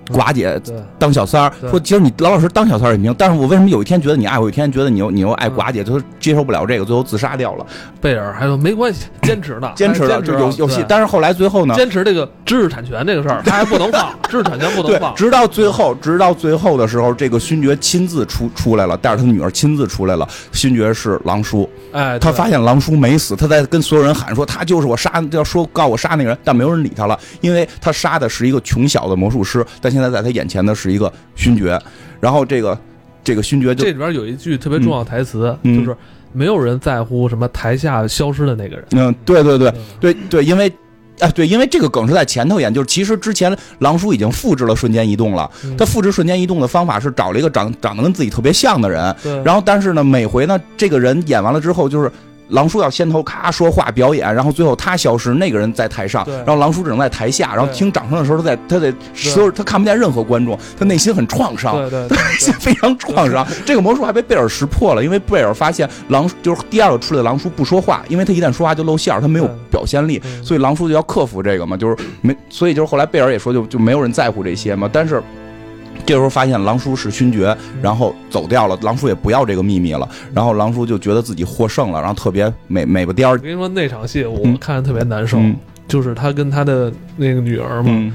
寡姐当小三儿，说其实你老老实实当小三儿也行，但是我为什么有一天觉得你爱我，有一天觉得你又你又爱寡姐，就是接受不了这个，最后自杀掉了，贝尔还说没关系，<laughs> 坚持呢，坚持了，还坚持就有有戏。但是后来最后呢，坚持这个知识产权这个事儿，他 <laughs> 还不能放，知识产权不能放，。直到最后，直到最后的时候，这个勋爵亲自出出来了，带着他女儿亲自出来了。勋爵是狼叔，哎，他发现狼叔没死，他在跟所有人喊说他就是我杀，要说告我杀那个人，但没有人理他了，因为他杀的是一个穷小的魔术师，但现在在他眼前的是一个勋爵。然后这个这个勋爵就这里边有一句特别重要的台词，嗯就是没有人在乎什么台下消失的那个人。嗯，对对对嗯对对，因为。哎，对，因为这个梗是在前头演，就是其实之前狼叔已经复制了瞬间移动了。嗯他复制瞬间移动的方法是找了一个长长得跟自己特别像的人，然后但是呢，每回呢，这个人演完了之后，就是狼叔要先头咔说话表演，然后最后他消失，那个人在台上，然后狼叔只能在台下，然后听掌声的时候，他在他在所有他看不见任何观众，他内心很创伤。对对内心非常创伤，<laughs> 这个魔术还被贝尔识破了，因为贝尔发现狼就是第二个出来的狼叔不说话，因为他一旦说话就露馅儿，他没有表现力，嗯所以狼叔就要克服这个嘛，就是没，所以就是后来贝尔也说就就没有人在乎这些嘛，但是。这时候发现狼叔是勋爵，然后走掉了，狼叔也不要这个秘密了，然后狼叔就觉得自己获胜了，然后特别美美不颠儿。我，跟你说，那场戏我嗯看着特别难受，嗯就是他跟他的那个女儿嘛，嗯。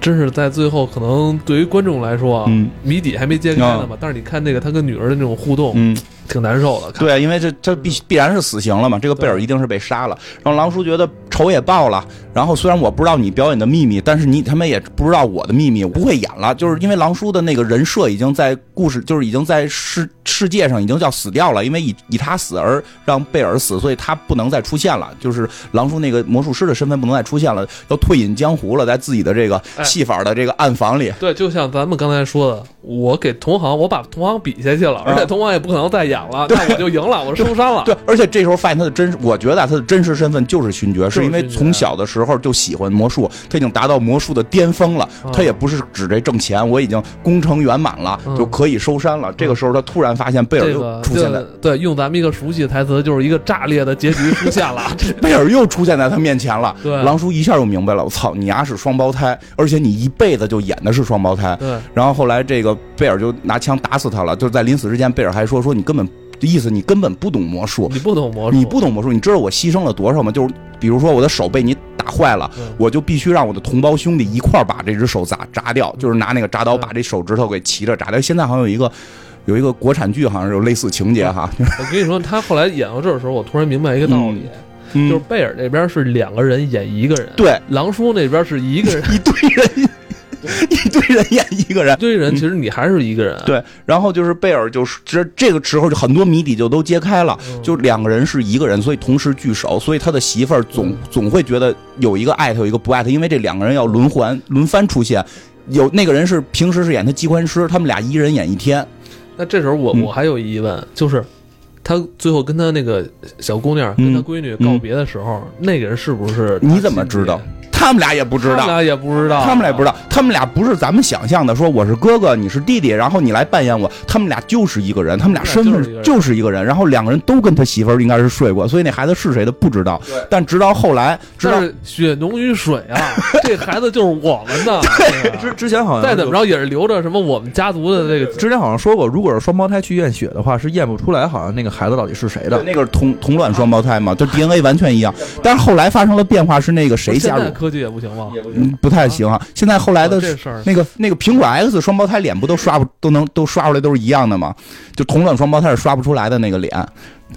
真是在最后，可能对于观众来说啊，嗯。谜底还没揭开呢嘛。但是你看那个他跟女儿的那种互动，嗯，挺难受的。对，因为这这必必然是死刑了嘛，这个贝尔一定是被杀了。然后狼叔觉得仇也报了，然后虽然我不知道你表演的秘密，但是你他们也不知道我的秘密，我不会演了，就是因为狼叔的那个人设已经在故事，就是已经在世世界上已经叫死掉了，因为以以他死而让贝尔死，所以他不能再出现了，就是狼叔那个魔术师的身份不能再出现了，要退隐江湖了，在自己的这个哎戏法的这个暗房里。对，就像咱们刚才说的，我给同行，我把同行比下去了，而且同行也不可能再演了，那我就赢了，我收山了。对，而且这时候发现他的真，我觉得啊他的真实身份就是勋爵，是是因为从小的时候就喜欢魔术，他已经达到魔术的巅峰了。哦他也不是指这挣钱，我已经功成圆满了，嗯就可以收山了。这个时候他突然发现贝尔又出现在对对，用咱们一个熟悉的台词，就是一个炸裂的结局出现了。<laughs> 贝尔又出现在他面前了。<laughs> 对狼叔一下就明白了，我操，你丫是双胞胎，而且你一辈子就演的是双胞胎。对，然后后来这个贝尔就拿枪打死他了，就是在临死之前，贝尔还说说你根本意思你根本不懂魔术，你不懂魔术，你不懂魔术，你知道我牺牲了多少吗？就是比如说我的手被你打坏了，对我就必须让我的同胞兄弟一块儿把这只手砸砸掉，就是拿那个铡刀把这手指头给齐着扎掉。现在好像有一个有一个国产剧，好像有类似情节哈，我跟你说，他后来演到这儿的时候，我突然明白一个道理，嗯。就是贝尔那边是两个人演一个人，对。狼叔那边是一个人。<laughs> 一堆人，<laughs> 一堆人演一个人。一堆人其实你还是一个人，对，然后就是贝尔就是这这个时候就很多谜底就都揭开了，就两个人是一个人，所以同时聚首，所以他的媳妇儿总总会觉得有一个爱他，有一个不爱他，因为这两个人要轮换轮番出现。有那个人是平时是演他机关师，他们俩一人演一天。那这时候我嗯我还有疑问，就是他最后跟他那个小姑娘跟他闺女告别的时候，那个人是不是？你怎么知道？？他们俩也不知道。他们俩也不知道，他们俩不知道，他们俩不是咱们想象的，说我是哥哥，你是弟弟，然后你来扮演我。他们俩就是一个人，他们俩身份就是一个人然后两个人都跟他媳妇儿应该是睡过，所以那孩子是谁的不知道。但直到后来，直到但是血浓于水啊，<laughs> 这孩子就是我们的。对之之前好像再怎么着也是留着什么我们家族的这个之前好像说过，如果是双胞胎去验血的话，是验不出来，好像那个孩子到底是谁的。那个是同同卵双胞胎嘛，就 DNA 完全一样。但是后来发生了变化，是那个谁加入现在？科技也不行吗？也，不行，不太行啊。现在后来的事儿那个那个苹果 X 双胞胎脸不都刷不都能都刷出来都是一样的吗？就同卵双胞胎是刷不出来的那个脸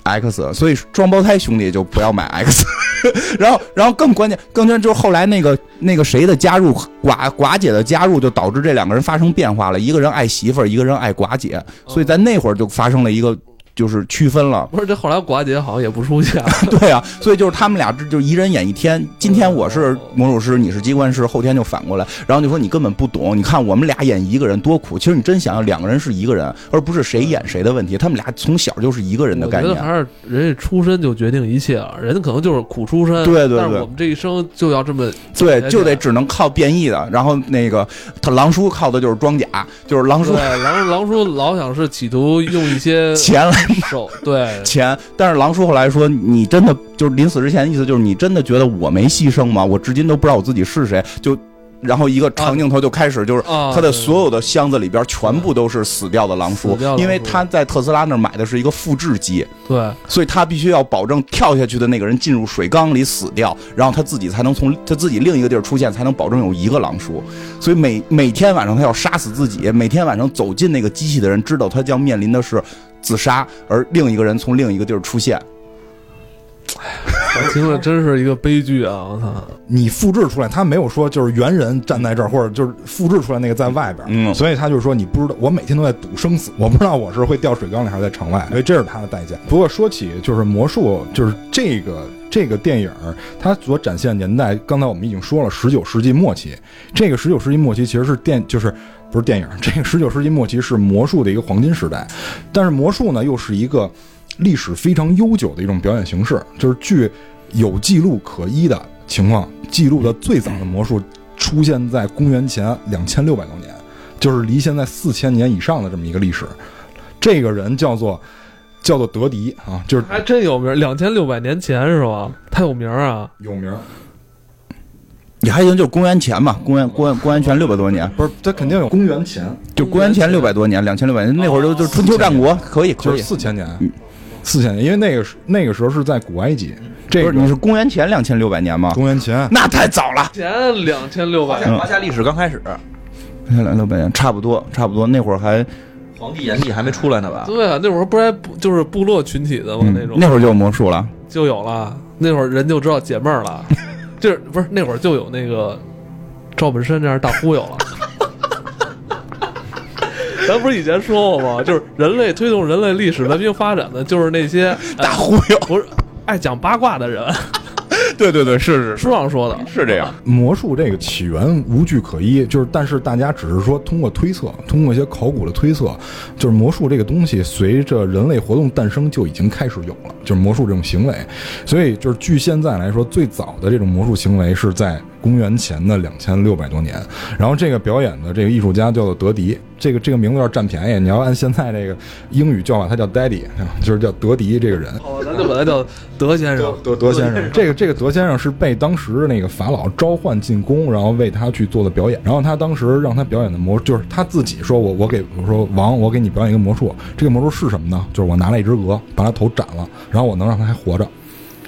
X，所以双胞胎兄弟就不要买 X。<laughs> 然后然后更关键更关键就是后来那个那个谁的加入寡寡姐的加入，就导致这两个人发生变化了，一个人爱媳妇儿，一个人爱寡姐，所以在那会儿就发生了一个就是区分了。不是，这后来寡姐好像也不出现了。<laughs> 对啊，所以就是他们俩这就一人演一天。今天我是魔术师，你是机关师，后天就反过来，然后就说你根本不懂。你看我们俩演一个人多苦，其实你真想要，两个人是一个人，而不是谁演谁的问题。他们俩从小就是一个人的概念。觉得还是人家出身就决定一切了，人家可能就是苦出身，对对对但是我们这一生就要这么对，就得只能靠变异的。然后那个他狼叔靠的就是装甲，就是狼叔对，狼狼叔老想是企图用一些 <laughs> 钱来手，对，<laughs> 钱。但是狼叔后来说，你真的就是临死之前的意思就是你真的觉得我没牺牲吗？我至今都不知道我自己是谁。就然后一个长镜头就开始就是啊，他的所有的箱子里边全部都是死掉的狼叔死掉的狼，叔因为他在特斯拉那儿买的是一个复制机，对所以他必须要保证跳下去的那个人进入水缸里死掉，然后他自己才能从他自己另一个地儿出现，才能保证有一个狼叔。所以每每天晚上他要杀死自己，每天晚上走进那个机器的人知道他将面临的是自杀，而另一个人从另一个地儿出现。<laughs> 我听了真是一个悲剧啊！我操，你复制出来，他没有说就是原人站在这儿，或者就是复制出来那个在外边，嗯所以他就说你不知道，我每天都在赌生死，我不知道我是会掉水缸里还是在城外，所以这是他的代价。不过说起就是魔术，就是这个这个电影儿，它所展现年代，刚才我们已经说了，十九世纪末期，这个十九世纪末期其实是电就是。不是电影，<laughs> 这个十九世纪末期是魔术的一个黄金时代，但是魔术呢又是一个历史非常悠久的一种表演形式，就是据有记录可依的情况，记录的最早的魔术出现在公元前两千六百多年，就是离现在四千年以上的这么一个历史。这个人叫做叫做德迪啊，就是还真有名，两千六百年前是吧？他有名啊！有名儿，也还行，就是公元前嘛，公元公元公元前六百多年，不是他肯定有公元前，就公元前六百多年，两千六百年那会儿就就是春秋战国，可以可以。四千年，四千年，因为那个时那个时候是在古埃及，这个不是你是公元前两千六百年吗？公元前，那太早了，前两千六百嗯华夏历史刚开始，两千六百年差不多差不多，那会儿还黄帝炎帝还没出来呢吧？对啊，那会儿不是还不就是部落群体的吗？嗯那种那会儿就有魔术了。就有了，那会儿人就知道解闷儿了，就是不是那会儿就有那个赵本山这样大忽悠了。<laughs> 咱不是以前说过吗？就是人类推动人类历史文明发展的，就是那些大忽悠，不是爱讲八卦的人。<laughs> 对对对，是是书上说的，是这样。魔术这个起源无据可依，就是但是大家只是说通过推测，通过一些考古的推测，就是魔术这个东西随着人类活动诞生就已经开始有了，就是魔术这种行为。所以就是据现在来说，最早的这种魔术行为是在公元前的两千六百多年。然后这个表演的这个艺术家叫做德迪，这个这个名字有点占便宜，你要按现在这个英语叫法，他叫 Daddy，<laughs> 就是叫德迪这个人。好吧，咱就把他叫德先生。德德先生，这个这个德先生是被当时那个法老召唤进宫，然后为他去做的表演。然后他当时让他表演的魔，就是他自己说我我给我说王，我给你表演一个魔术。这个魔术是什么呢？就是我拿了一只鹅，把它头斩了，然后我能让它还活着。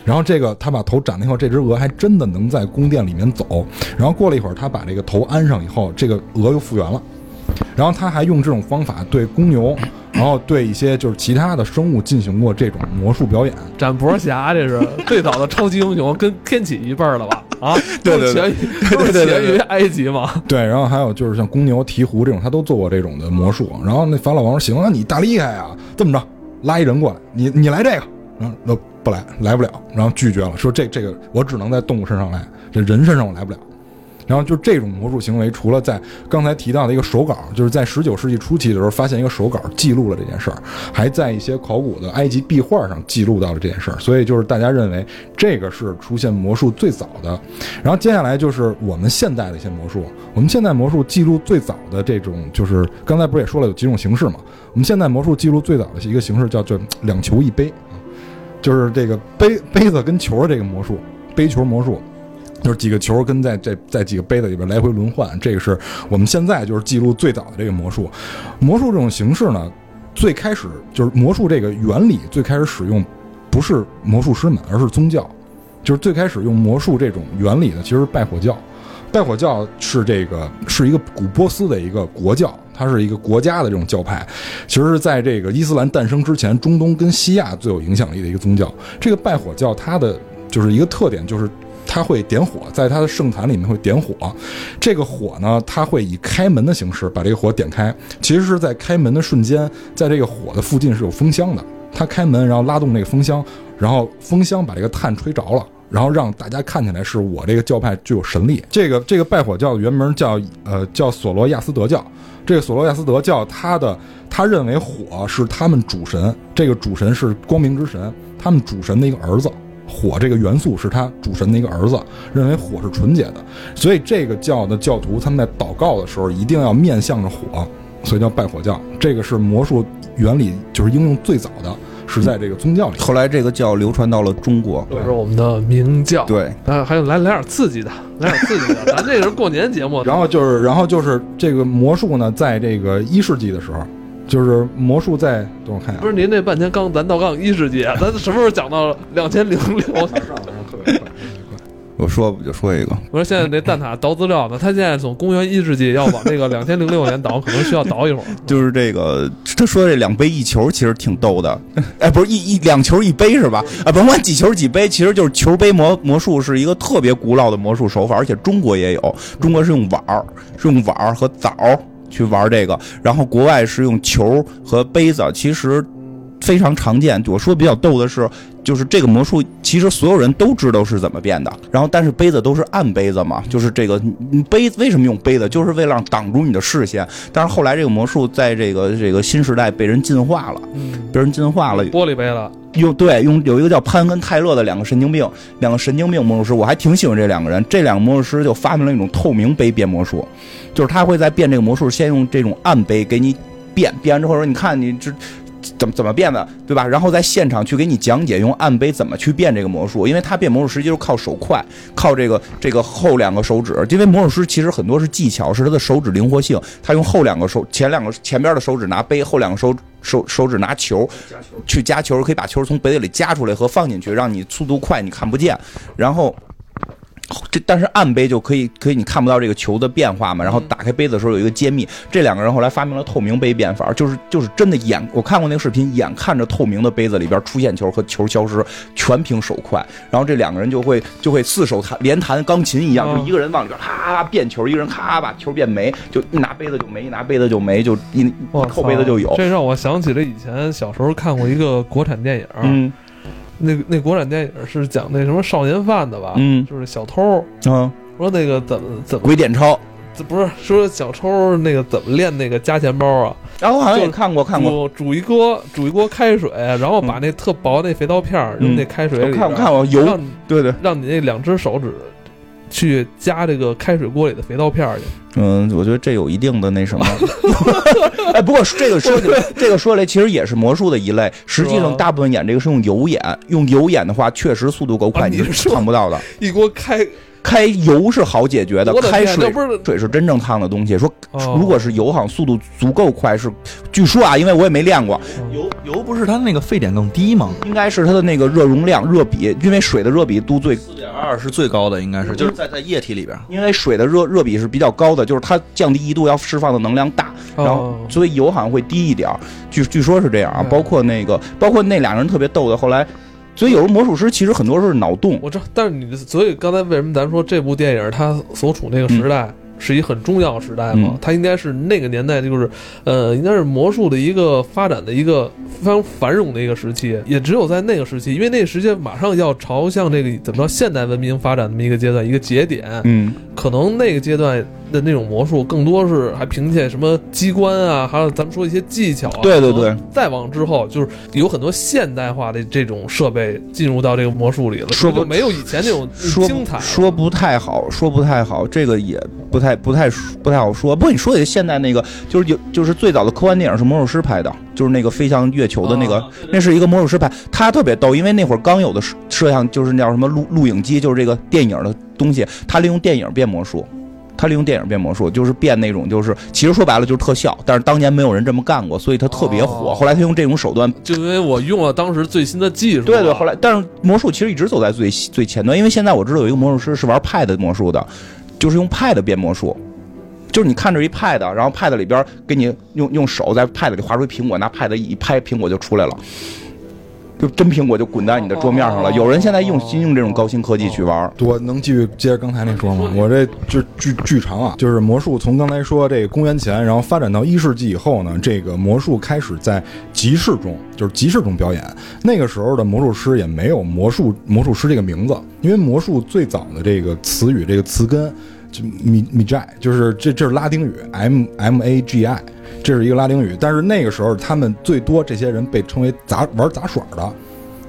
然后这个他把头斩了以后，这只鹅还真的能在宫殿里面走。然后过了一会儿，他把这个头安上以后，这个鹅又复原了。然后他还用这种方法对公牛，<coughs> 然后对一些就是其他的生物进行过这种魔术表演。斩婆侠，这是 <laughs> 最早的超级英雄，跟天启一辈儿了吧？啊，对对对都是起源于埃及嘛。<laughs> 对，然后还有就是像公牛、鹈鹕这种，他都做过这种的魔术。然后那法老王说：“行啊，你大厉害啊，这么着，拉一人过来，你你来这个。”然后那不来，来不了，然后拒绝了，说这这个我只能在动物身上来，这人身上我来不了。然后就这种魔术行为，除了在刚才提到的一个手稿，就是在十九世纪初期的时候发现一个手稿记录了这件事儿，还在一些考古的埃及壁画上记录到了这件事儿，所以就是大家认为这个是出现魔术最早的。然后接下来就是我们现代的一些魔术，我们现代魔术记录最早的这种，就是刚才不是也说了有几种形式嘛？我们现代魔术记录最早的一个形式叫做两球一杯，就是这个杯杯子跟球的这个魔术，杯球魔术。就是几个球跟在这在几个杯子里边来回轮换，这个是我们现在就是记录最早的这个魔术。魔术这种形式呢，最开始就是魔术这个原理最开始使用不是魔术师们，而是宗教。就是最开始用魔术这种原理的，其实是拜火教。拜火教是这个是一个古波斯的一个国教，它是一个国家的这种教派。其实是在这个伊斯兰诞生之前，中东跟西亚最有影响力的一个宗教。这个拜火教它的就是一个特点，就是它会点火，在它的圣坛里面会点火。这个火呢，它会以开门的形式把这个火点开。其实是在开门的瞬间，在这个火的附近是有风箱的。它开门，然后拉动那个风箱，然后风箱把这个炭吹着了。然后让大家看起来是我这个教派具有神力。这个这个拜火教的原名叫呃叫索罗亚斯德教。这个索罗亚斯德教，他的他认为火是他们主神，这个主神是光明之神，他们主神的一个儿子。火这个元素是他主神的一个儿子，认为火是纯洁的，所以这个教的教徒他们在祷告的时候一定要面向着火，所以叫拜火教。这个是魔术原理就是应用最早的，是在这个宗教里。后来这个教流传到了中国，就是我们的明教。对，啊，还有来来点刺激的，来点刺激的。咱这个是过年节目，<laughs> 然后就是，然后就是这个魔术呢，在这个一世纪的时候，就是魔术在，等我看一下，不是您这半天刚咱到刚一世纪，咱什么时候讲到两千零六？<laughs> 我说不就说一个，我说现在那蛋挞倒资料呢，他现在从公元一世纪要往这个两千零六年倒，可能需要倒一会儿。<laughs> 就是这个他说这两杯一球其实挺逗的，<laughs> 哎，不是一一两球一杯是吧？啊，甭管几球几杯，其实就是球杯魔魔术是一个特别古老的魔术手法，而且中国也有，中国是用碗儿，是用碗儿和枣儿去玩这个，然后国外是用球和杯子，其实非常常见。我说比较逗的是。就是这个魔术，其实所有人都知道是怎么变的。然后，但是杯子都是暗杯子嘛，就是这个杯为什么用杯子，就是为了让挡住你的视线。但是后来这个魔术在这个这个新时代被人进化了，被人进化了，玻璃杯了。用对用有一个叫潘跟泰勒的两个神经病，两个神经病魔术师，我还挺喜欢这两个人。这两个魔术师就发明了一种透明杯变魔术，就是他会在变这个魔术，先用这种暗杯给你变，变完之后说，你看你这。怎么怎么变的，对吧？然后在现场去给你讲解用暗杯怎么去变这个魔术，因为他变魔术实际就是靠手快，靠这个这个后两个手指。因为魔术师其实很多是技巧，是他的手指灵活性。他用后两个手前两个前边的手指拿杯，后两个手手手指拿球，去夹球，可以把球从杯子里夹出来和放进去，让你速度快，你看不见。然后。这但是暗杯就可以可以你看不到这个球的变化嘛？然后打开杯子的时候有一个揭秘。这两个人后来发明了透明杯变法，就是就是真的眼我看过那个视频，眼看着透明的杯子里边出现球和球消失，全凭手快。然后这两个人就会就会四手弹连弹钢琴一样，就一个人往里边咔变球，一个人咔把球变没，就一拿杯子就没，一拿杯子就没，就一扣杯子就有。这让我想起了以前小时候看过一个国产电影。嗯。那那国产电影是讲那什么少年犯的吧？嗯，就是小偷。嗯，说那个怎么怎么鬼点钞？这不是说小偷那个怎么练那个加钱包啊？然后好像也看过看过，煮一锅煮一锅开水，然后把那特薄那肥皂片用那开水里看看我油，对对，让你那两只手指去加这个开水锅里的肥皂片去。嗯，我觉得这有一定的那什么。<laughs> 哎，不过这个说起来，这个说来其实也是魔术的一类。实际上，大部分演这个是用油演，用油演的话，确实速度够快，你是看不到的。一锅开。开油是好解决的，开水不是水是真正烫的东西。说如果是油，好像速度足够快。是据说啊，因为我也没练过。油油不是它那个沸点更低吗？应该是它的那个热容量、热比，因为水的热比度最四点二是最高的，应该是就是在在液体里边，因为水的热热比是比较高的，就是它降低一度要释放的能量大，然后所以油好像会低一点。据据说是这样啊，包括那个包括那两个人特别逗的，后来。所以有时候魔术师其实很多时候是脑洞。我知道，但是你的，所以刚才为什么咱说这部电影它所处那个时代？是一很重要的时代嘛嗯，它应该是那个年代，就是，呃，应该是魔术的一个发展的一个非常繁荣的一个时期，也只有在那个时期，因为那个时期马上要朝向这个怎么着现代文明发展这么一个阶段，一个节点，嗯，可能那个阶段的那种魔术更多是还凭借什么机关啊，还有咱们说一些技巧啊。对对对再往之后，就是有很多现代化的这种设备进入到这个魔术里了，说没有以前那种说精彩了。说不太好，说不太好，这个也不太不太不太好说。不过你说的现在那个，就是有就是最早的科幻电影是魔术师拍的，就是那个飞向月球的那个，啊那是一个魔术师拍，他特别逗，因为那会儿刚有的摄摄像就是那叫什么录录影机，就是这个电影的东西，他利用电影变魔术。他利用电影变魔术，就是变那种，就是其实说白了就是特效，但是当年没有人这么干过，所以他特别火。哦后来他用这种手段就因为我用了当时最新的技术啊，对对，后来但是魔术其实一直走在最最前端，因为现在我知道有一个魔术师是玩 Pad 魔术的，就是用 Pad 变魔术。就是你看着一 Pad，然后 Pad 里边给你用用手在 Pad 里划出一苹果，拿 Pad 一拍，苹果就出来了，就真苹果就滚在你的桌面上了。有人现在用新用这种高新科技去玩，我能继续接着刚才那说吗？我这就巨巨长啊，就是魔术从刚才说这个公元前，然后发展到一世纪以后呢，这个魔术开始在集市中，就是集市中表演。那个时候的魔术师也没有魔术魔术师这个名字，因为魔术最早的这个词语这个词根就米米寨，就是这这是拉丁语 M M A G I，这是一个拉丁语。但是那个时候他们最多这些人被称为杂玩杂耍的。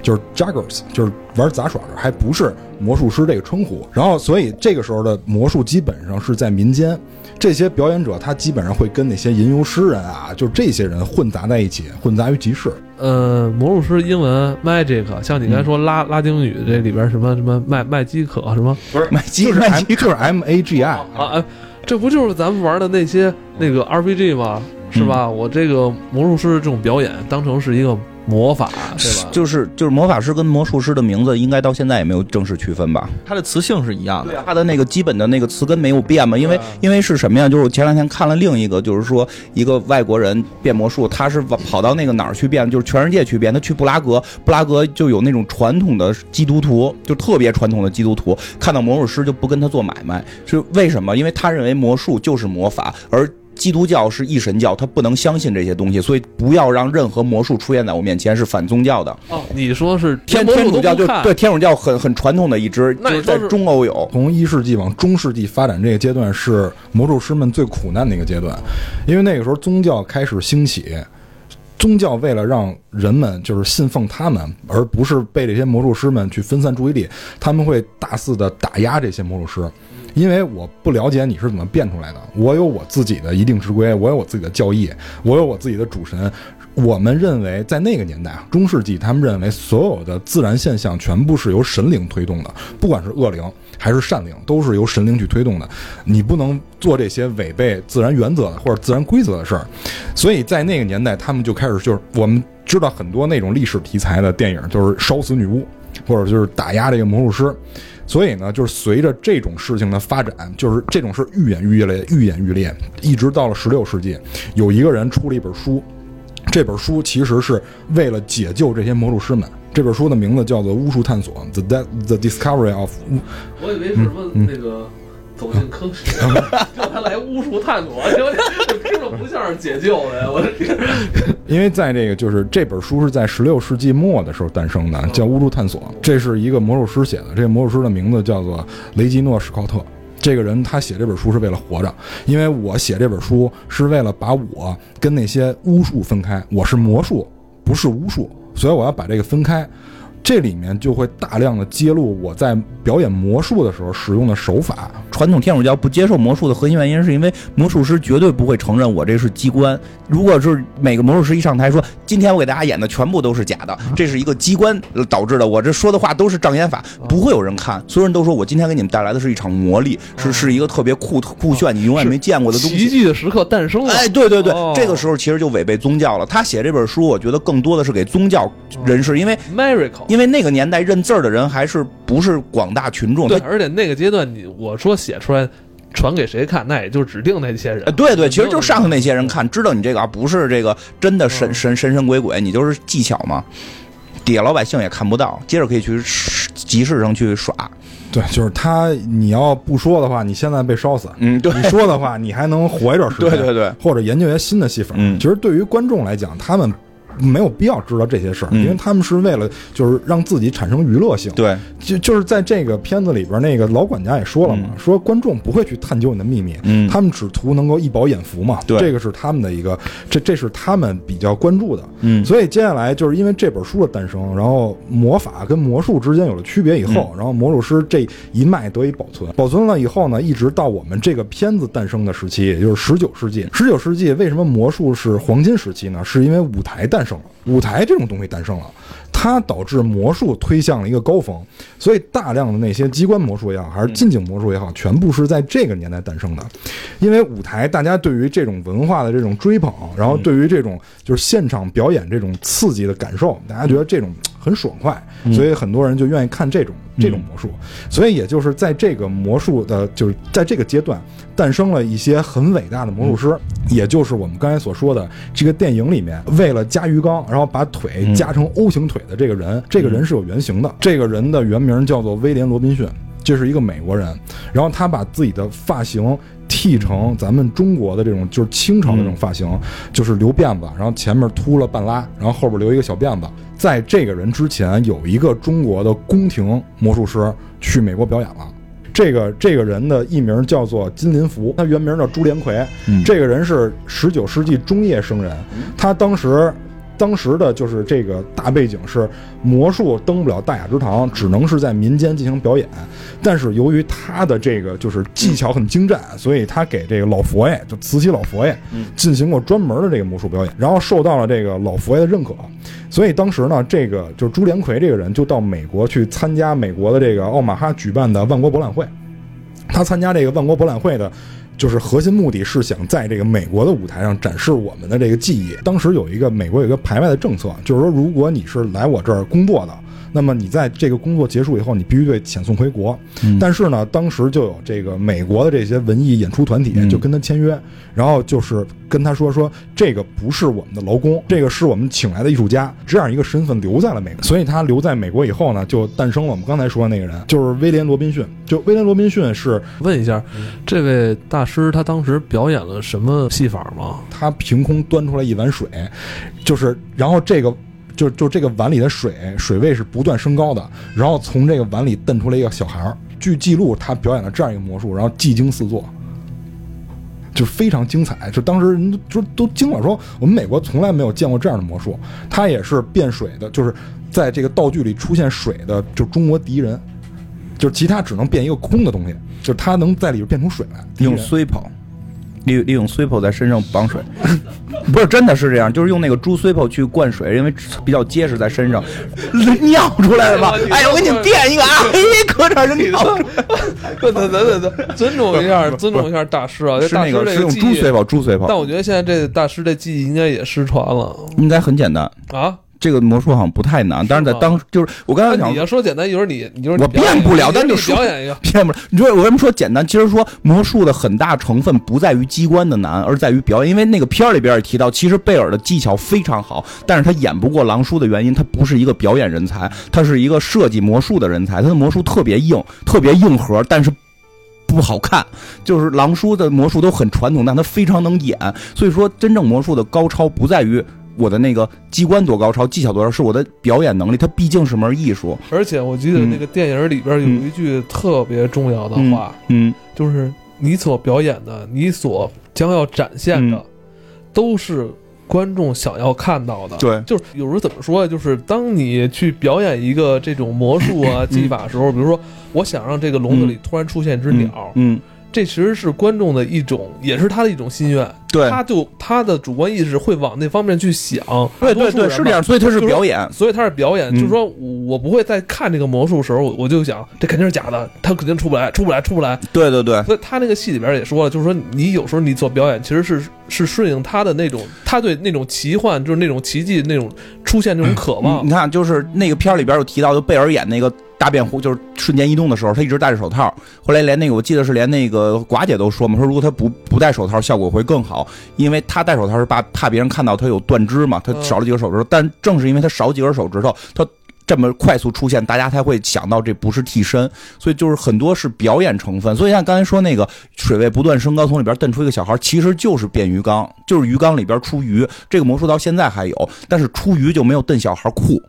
就是 juggers，就是玩杂耍的，还不是魔术师这个称呼。然后，所以这个时候的魔术基本上是在民间，这些表演者他基本上会跟那些吟游诗人啊，就这些人混杂在一起，混杂于集市。呃，魔术师英文 magic，像你刚才说拉、拉丁语这里边什么什么麦麦基可什么不是麦基就是 M 麦基就是 M A G I 啊，哎，这不就是咱们玩的那些那个 RPG 吗？是吧？我这个魔术师这种表演当成是一个魔法，对吧？就是就是魔法师跟魔术师的名字应该到现在也没有正式区分吧？它的词性是一样的。对啊，它的那个基本的那个词根没有变嘛，因为因为是什么呀？就是我前两天看了另一个，就是说一个外国人变魔术，他是跑到那个哪儿去变，就是全世界去变。他去布拉格，布拉格就有那种传统的基督徒，就特别传统的基督徒，看到魔术师就不跟他做买卖，是为什么？因为他认为魔术就是魔法，而基督教是一神教，他不能相信这些东西，所以不要让任何魔术出现在我面前，是反宗教的。哦，你说是天天主教就对天主教很很传统的一支，就是在中欧有。从一世纪往中世纪发展这个阶段是魔术师们最苦难的一个阶段，因为那个时候宗教开始兴起，宗教为了让人们就是信奉他们，而不是被这些魔术师们去分散注意力，他们会大肆的打压这些魔术师。因为我不了解你是怎么变出来的，我有我自己的一定之规，我有我自己的教义，我有我自己的主神。我们认为，在那个年代啊，中世纪，他们认为所有的自然现象全部是由神灵推动的，不管是恶灵还是善灵，都是由神灵去推动的。你不能做这些违背自然原则的或者自然规则的事儿。所以在那个年代，他们就开始就是我们知道很多那种历史题材的电影，就是烧死女巫，或者就是打压这个魔术师。所以呢，就是随着这种事情的发展，就是这种事愈演愈烈，愈演愈烈，一直到了十六世纪，有一个人出了一本书，这本书其实是为了解救这些魔术师们。这本书的名字叫做《巫术探索》（The De- The Discovery of 我以为是什么那个走进科学，<laughs> 叫他来巫术探索，听着不像是解救的呀！我的天，<laughs> 因为在这个就是这本书是在十六世纪末的时候诞生的，叫《巫术探索》，这是一个魔术师写的。这个魔术师的名字叫做雷吉诺·史考特。这个人他写这本书是为了活着，因为我写这本书是为了把我跟那些巫术分开，我是魔术，不是巫术，所以我要把这个分开。这里面就会大量的揭露我在表演魔术的时候使用的手法，传统天主教不接受魔术的核心原因，是因为魔术师绝对不会承认我这是机关。如果是每个魔术师一上台说，今天我给大家演的全部都是假的，这是一个机关导致的，我这说的话都是障眼法，不会有人看。所有人都说我今天给你们带来的是一场魔力，是是一个特别酷酷炫、你永远没见过的东西奇。迹的时刻诞生了。哎，对对对，哦这个时候其实就违背宗教了。他写这本书，我觉得更多的是给宗教人士，因为 miracle，因为那个年代认字儿的人还是不是广大群众，对，而且那个阶段你我说写出来传给谁看，那也就指定那些人呃，。对对，其实就上头那些人看，知道你这个啊不是这个真的神神神神鬼鬼，你就是技巧嘛。底下老百姓也看不到，接着可以去集市上去耍。对，就是他，你要不说的话，你现在被烧死；嗯，对，你说的话，你还能活一段时间。对对对，或者研究一些新的戏法。嗯其实对于观众来讲，他们没有必要知道这些事儿，嗯因为他们是为了就是让自己产生娱乐性。对，就就是在这个片子里边，那个老管家也说了嘛，说观众不会去探究你的秘密，嗯他们只图能够一饱眼福嘛。对这个是他们的一个，这这是他们比较关注的。嗯所以接下来就是因为这本书的诞生，然后魔法跟魔术之间有了区别以后，然后魔术师这一脉得以保存。保存了以后呢，一直到我们这个片子诞生的时期，也就是十九世纪。十九世纪为什么魔术是黄金时期呢？是因为舞台诞生了，舞台这种东西诞生了。它导致魔术推向了一个高峰，所以大量的那些机关魔术也好，还是近景魔术也好，全部是在这个年代诞生的。因为舞台，大家对于这种文化的这种追捧，然后对于这种就是现场表演这种刺激的感受，大家觉得这种很爽快，所以很多人就愿意看这种这种魔术。所以也就是在这个魔术的，就是在这个阶段，诞生了一些很伟大的魔术师，也就是我们刚才所说的这个电影里面，为了加鱼缸，然后把腿加成 O 型腿的这个人，这个人是有原型的，这个人的原名叫做威廉·罗宾逊。这是一个美国人，然后他把自己的发型剃成咱们中国的这种，就是清朝的这种发型，就是留辫子，然后前面秃了半拉，然后后边留一个小辫子。在这个人之前，有一个中国的宫廷魔术师去美国表演了。这个这个人的艺名叫做金林福，他原名叫朱连魁。嗯这个人是十九世纪中叶生人，他当时。当时的就是这个大背景是魔术登不了大雅之堂，只能是在民间进行表演。但是由于他的这个就是技巧很精湛，所以他给这个老佛爷，就慈禧老佛爷，进行过专门的这个魔术表演，然后受到了这个老佛爷的认可。所以当时呢，这个就是朱连魁这个人就到美国去参加美国的这个奥马哈举办的万国博览会。他参加这个万国博览会的，就是核心目的是想在这个美国的舞台上展示我们的这个技艺。当时有一个美国有一个排外的政策，就是说如果你是来我这儿工作的，那么你在这个工作结束以后，你必须得遣送回国。但是呢，当时就有这个美国的这些文艺演出团体就跟他签约，然后就是跟他说说这个不是我们的劳工，这个是我们请来的艺术家，这样一个身份留在了美国。所以他留在美国以后呢，就诞生了我们刚才说的那个人，就是威廉·罗宾逊。就威廉·罗宾逊是问一下，这位大师他当时表演了什么戏法吗？他凭空端出来一碗水，就是然后这个。就就这个碗里的水水位是不断升高的，然后从这个碗里瞪出来一个小孩儿。据记录，他表演了这样一个魔术，然后技惊四座，就非常精彩。就当时人就都惊了，说我们美国从来没有见过这样的魔术。他也是变水的，就是在这个道具里出现水的，就中国第一人。就是其他只能变一个空的东西，就是他能在里边变出水来。用人 Swipo，利利用 Swipo 在身上绑水，不是真的是这样，就是用那个猪 Swipo 去灌水，因为比较结实在身上，<laughs> 尿出来了吧？哎，我给你们垫一个啊，嘿，搁这儿就尿出来等等等等，尊重一下，尊重一下大师啊！是那个是用猪 Swipo，猪但 Swipo，我觉得现在这大师这技艺应该也失传了应该很简单。啊！这个魔术好像不太难，但是在吗当就是我刚才想你要说简单，一会儿你你就是我变不了但你就说表演一个，变不了。你说我为什么说简单？其实说魔术的很大成分不在于机关的难，而在于表演。因为那个片儿里边也提到，其实贝尔的技巧非常好，但是他演不过狼叔的原因，他不是一个表演人才，他是一个设计魔术的人才。他的魔术特别硬，特别硬核，但是。不好看，就是狼叔的魔术都很传统，但他非常能演。所以说，真正魔术的高超不在于我的那个机关多高超，技巧多少，是我的表演能力。它毕竟是门艺术。而且我记得那个电影里边有一句特别重要的话，嗯就是你所表演的，你所将要展现的，嗯都是观众想要看到的。对就是有时候怎么说呀？就是当你去表演一个这种魔术啊、<coughs> 技法的时候，比如说我想让这个笼子里突然出现一只鸟，嗯，这其实是观众的一种，也是他的一种心愿。对他就他的主观意识会往那方面去想。对对对，是这样，所以他是表演。所以他是表演，嗯就是说我不会在看这个魔术时候，我我就想这肯定是假的，他肯定出不来，出不来，出不来。对对对，所以他那个戏里边也说了，就是说你有时候你做表演其实是是顺应他的那种，他对那种奇幻，就是那种奇迹那种出现那种渴望你。看，就是那个片里边有提到，就贝尔演那个大变弧，就是瞬间移动的时候，他一直戴着手套。后来连那个我记得是连那个寡姐都说嘛，说如果他不不戴手套，效果会更好。好，因为他戴手套是怕怕别人看到他有断肢嘛，他嗯少了几根手指头，但正是因为他少几根手指头，他。这么快速出现，大家才会想到这不是替身，所以就是很多是表演成分。所以像刚才说那个水位不断升高，从里边蹬出一个小孩，其实就是变鱼缸，就是鱼缸里边出鱼。这个魔术到现在还有，但是出鱼就没有蹬小孩酷，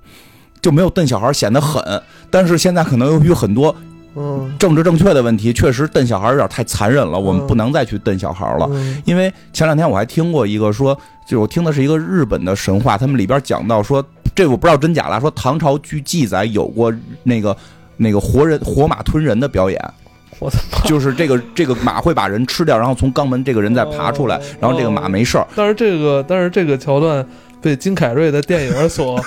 就没有瞪小孩显得狠。但是现在可能由于很多嗯政治正确的问题，确实瞪小孩有点太残忍了，我们嗯不能再去瞪小孩了。嗯因为前两天我还听过一个说，就是我听的是一个日本的神话，他们里边讲到说，这我不知道真假了，说唐朝据记载有过那个那个活人活马吞人的表演，我的妈！就是这个这个马会把人吃掉，然后从肛门这个人再爬出来哦，然后这个马没事儿。但是这个但是这个桥段被金凯瑞的电影所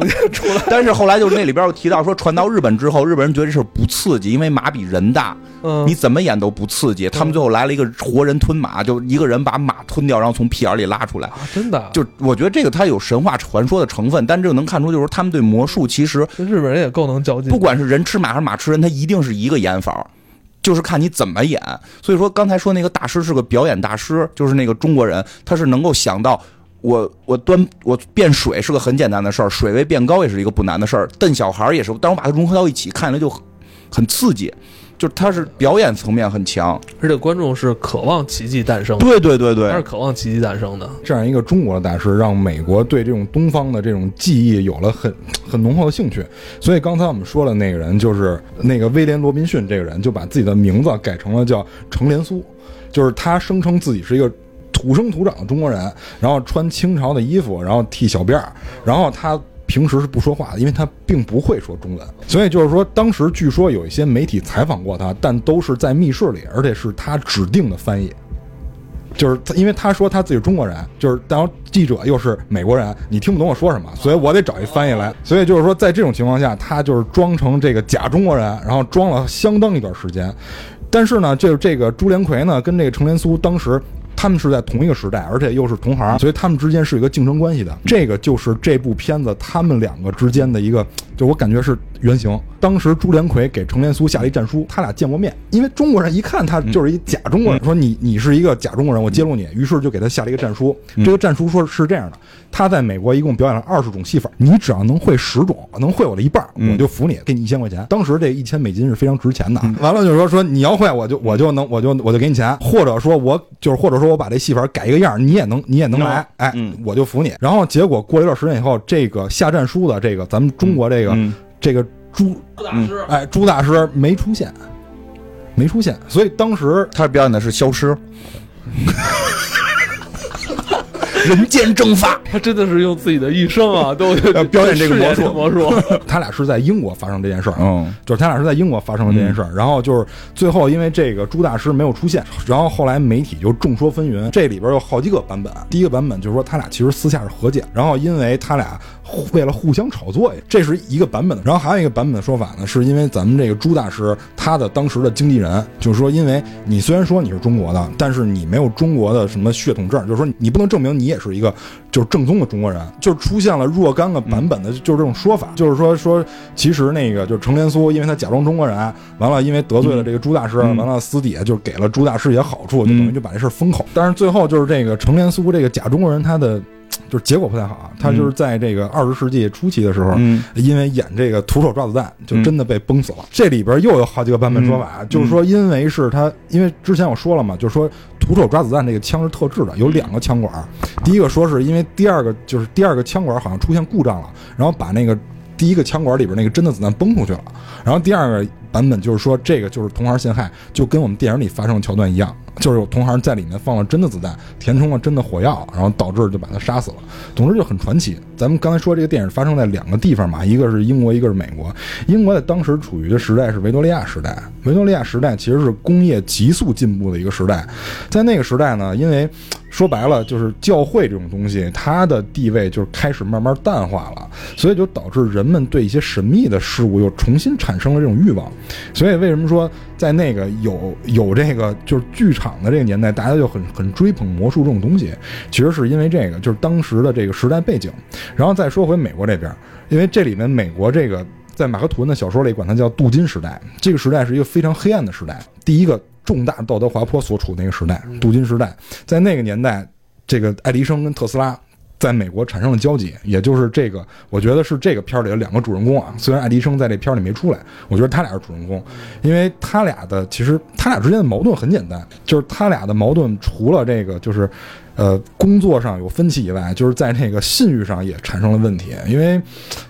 <laughs> 但是后来就是那里边又提到说，传到日本之后，日本人觉得这事不刺激，因为马比人大，嗯，你怎么演都不刺激。他们最后来了一个活人吞马，就一个人把马吞掉，然后从屁眼里拉出来。啊，真的啊，就我觉得这个它有神话传说的成分，但这个能看出就是他们对魔术其实日本人也够能较劲。不管是人吃马还是马吃人，他一定是一个演法。就是看你怎么演，所以说刚才说那个大师是个表演大师，就是那个中国人，他是能够想到我我端我变水是个很简单的事儿，水位变高也是一个不难的事儿，瞪小孩儿也是，但我把它融合到一起，看起来就很很刺激，就是他是表演层面很强，而且观众是渴望奇迹诞生的，对对对他是，渴望奇迹诞生的。这样一个中国的大师，让美国对这种东方的这种技艺有了很很浓厚的兴趣。所以刚才我们说的那个人，就是那个威廉·罗宾逊这个人，就把自己的名字改成了叫程连苏，就是他声称自己是一个。土生土长的中国人，然后穿清朝的衣服，然后剃小辫儿，然后他平时是不说话的，因为他并不会说中文，所以就是说，当时据说有一些媒体采访过他，但都是在密室里，而且是他指定的翻译。就是他，因为他说他自己是中国人，就是然后记者又是美国人，你听不懂我说什么，所以我得找一翻译来。所以就是说，在这种情况下，他就是装成这个假中国人，然后装了相当一段时间。但是呢，就是这个朱连魁呢，跟这个程连苏当时。他们是在同一个时代，而且又是同行，所以他们之间是有一个竞争关系的。这个就是这部片子他们两个之间的一个，就我感觉是原型。当时朱连魁给程连苏下了一战书，他俩见过面，因为中国人一看他就是一假中国人，说你你是一个假中国人，我揭露你，于是就给他下了一个战书。这个战书说是这样的：他在美国一共表演了二十种戏法，你只要能会十种，能会我的一半，我就服你，给你一千块钱。当时这一千美金是非常值钱的啊。完了就是说说你要会，我就我就能我就我就给你钱，或者说我就是或者说我把这戏法改一个样，你也能你也能来，哎嗯，我就服你。然后结果过了一段时间以后，这个下战书的这个咱们中国这个嗯。这个朱大师，哎朱大师没出现，没出现，所以当时他表演的是消失，<laughs> 人间蒸发。<laughs> 他真的是用自己的一生啊，<laughs> 都呃表演这个魔术魔术。<laughs> 他俩是在英国发生这件事儿，嗯就是他俩是在英国发生了这件事儿，然后就是最后因为这个朱大师没有出现，然后后来媒体就众说纷纭，这里边有好几个版本。第一个版本就是说他俩其实私下是和解，然后因为他俩互为了互相炒作呀，这是一个版本的。然后还有一个版本的说法呢，是因为咱们这个朱大师他的当时的经纪人就是说，因为你虽然说你是中国的，但是你没有中国的什么血统证，就是说你不能证明你也是一个就是正宗的中国人，就出现了若干个版本的，就是这种说法，就是说说其实那个就是程连苏，因为他假装中国人，完了因为得罪了这个朱大师，完了私底下就给了朱大师一些好处，就等于就把这事儿封口。但是最后就是这个程连苏这个假中国人，他的就是结果不太好啊，他就是在这个二十世纪初期的时候，嗯。因为演这个徒手抓子弹，就真的被崩死了。这里边又有好几个版本说法，就是说因为是他，因为之前我说了嘛，就是说徒手抓子弹这个枪是特制的，有两个枪管。第一个说是因为第二个就是第二个枪管好像出现故障了，然后把那个第一个枪管里边那个真的子弹崩出去了。然后第二个版本就是说这个就是同行陷害，就跟我们电影里发生的桥段一样。就是有同行在里面放了真的子弹，填充了真的火药，然后导致就把他杀死了。总之就很传奇。咱们刚才说这个电影发生在两个地方嘛，一个是英国，一个是美国。英国在当时处于的时代是维多利亚时代，维多利亚时代其实是工业急速进步的一个时代。在那个时代呢，因为说白了就是教会这种东西，它的地位就是开始慢慢淡化了，所以就导致人们对一些神秘的事物又重新产生了这种欲望。所以为什么说在那个有有这个就是剧场的这个年代，大家就很很追捧魔术这种东西，其实是因为这个就是当时的这个时代背景。然后再说回美国这边，因为这里面美国这个在马克吐温的小说里管它叫镀金时代。这个时代是一个非常黑暗的时代，第一个重大道德滑坡所处的那个时代，镀金时代。在那个年代，这个爱迪生跟特斯拉在美国产生了交集，也就是这个，我觉得是这个片儿里的两个主人公啊。虽然爱迪生在这片儿里没出来，我觉得他俩是主人公，因为他俩的其实他俩之间的矛盾很简单，就是他俩的矛盾除了这个就是。呃，工作上有分歧以外，就是在那个信誉上也产生了问题，因为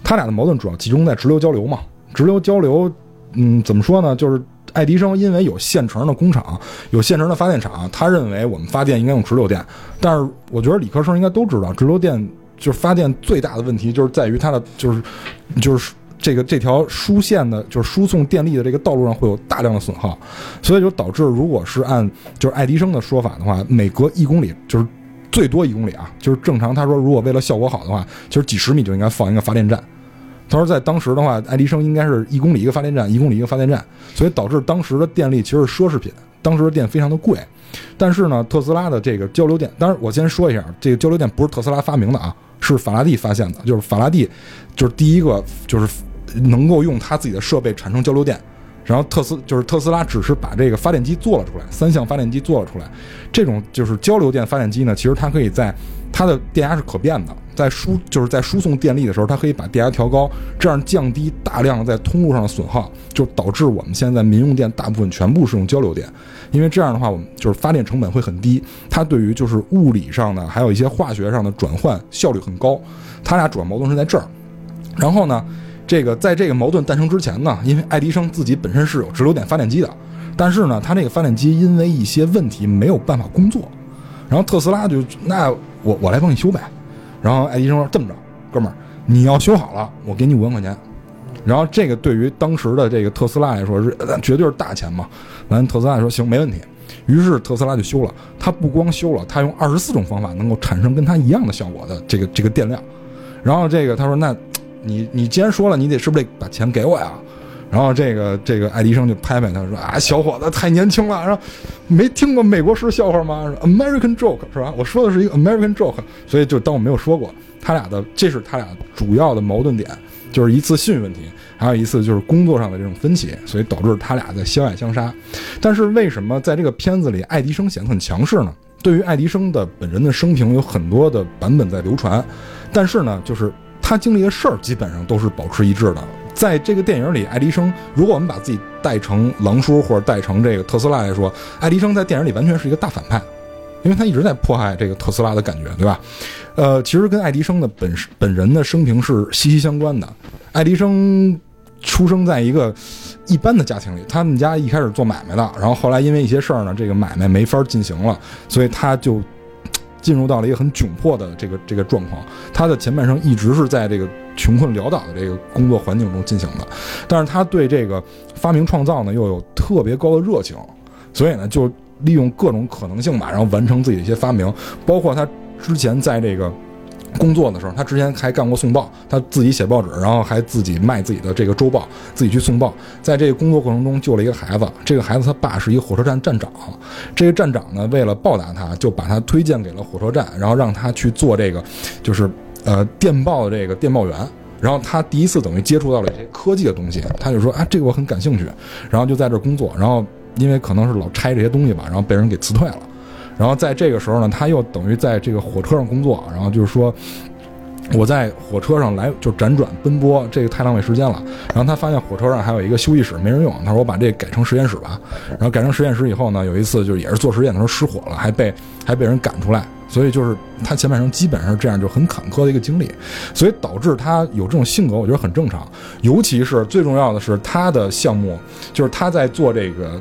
他俩的矛盾主要集中在直流交流嘛。直流交流，嗯，怎么说呢？就是爱迪生因为有现成的工厂，有现成的发电厂，他认为我们发电应该用直流电。但是我觉得理科生应该都知道，直流电就是发电最大的问题就是在于它的就是就是这个这条输线的，就是输送电力的这个道路上会有大量的损耗，所以就导致如果是按就是爱迪生的说法的话，每隔一公里就是最多一公里啊，就是正常他说如果为了效果好的话，就是几十米就应该放一个发电站。他说在当时的话，爱迪生应该是一公里一个发电站，一公里一个发电站，所以导致当时的电力其实是奢侈品，当时的电非常的贵。但是呢，特斯拉的这个交流电，当然我先说一下，这个交流电不是特斯拉发明的啊，是法拉第发现的，就是法拉第就是第一个就是能够用他自己的设备产生交流电。然后特斯就是特斯拉，只是把这个发电机做了出来，三相发电机做了出来。这种就是交流电发电机呢，其实它可以在它的电压是可变的，在输就是在输送电力的时候，它可以把电压调高，这样降低大量在通路上的损耗，就导致我们现在民用电大部分全部是用交流电，因为这样的话，我们就是发电成本会很低，它对于就是物理上的还有一些化学上的转换效率很高。它俩主要矛盾是在这儿，然后呢？这个在这个矛盾诞生之前呢，因为爱迪生自己本身是有直流电发电机的，但是呢，他这个发电机因为一些问题没有办法工作，然后特斯拉就那我我来帮你修呗，然后爱迪生说这么着，哥们儿你要修好了，我给你五万块钱，然后这个对于当时的这个特斯拉来说是绝对是大钱嘛，完特斯拉说行没问题，于是特斯拉就修了，他不光修了，他用二十四种方法能够产生跟他一样的效果的这个这个电量，然后这个他说那。你你既然说了，你得是不是得把钱给我呀？然后这个这个爱迪生就拍拍他说啊，小伙子太年轻了，然后没听过美国式笑话吗？American joke 是吧？我说的是一个 American joke，所以就当我没有说过。他俩的这是他俩主要的矛盾点，就是一次信誉问题，还有一次就是工作上的这种分歧，所以导致他俩在相爱相杀。但是为什么在这个片子里，爱迪生显得很强势呢？对于爱迪生的本人的生平有很多的版本在流传，但是呢，就是。他经历的事儿基本上都是保持一致的。在这个电影里，爱迪生，如果我们把自己带成狼叔或者带成这个特斯拉来说，爱迪生在电影里完全是一个大反派，因为他一直在迫害这个特斯拉的感觉，对吧？呃，其实跟爱迪生的本本人的生平是息息相关的。爱迪生出生在一个一般的家庭里，他们家一开始做买卖的，然后后来因为一些事儿呢，这个买卖没法进行了，所以他就。进入到了一个很窘迫的这个这个状况，他的前半生一直是在这个穷困潦倒的这个工作环境中进行的，但是他对这个发明创造呢又有特别高的热情，所以呢就利用各种可能性吧，然后完成自己的一些发明，包括他之前在这个。工作的时候，他之前还干过送报，他自己写报纸，然后还自己卖自己的这个周报，自己去送报。在这个工作过程中救了一个孩子，这个孩子他爸是一个火车站站长，这个站长呢为了报答他，就把他推荐给了火车站，然后让他去做这个，就是呃电报的这个电报员。然后他第一次等于接触到了一些科技的东西，他就说啊这个我很感兴趣，然后就在这工作。然后因为可能是老拆这些东西吧，然后被人给辞退了。然后在这个时候呢，他又等于在这个火车上工作，然后就是说，我在火车上来就辗转奔波，这个太浪费时间了。然后他发现火车上还有一个休息室没人用，他说我把这改成实验室吧。然后改成实验室以后呢，有一次就是也是做实验的时候失火了，还被还被人赶出来。所以就是他前半生基本上这样就很坎坷的一个经历，所以导致他有这种性格，我觉得很正常。尤其是最重要的是他的项目，就是他在做这个。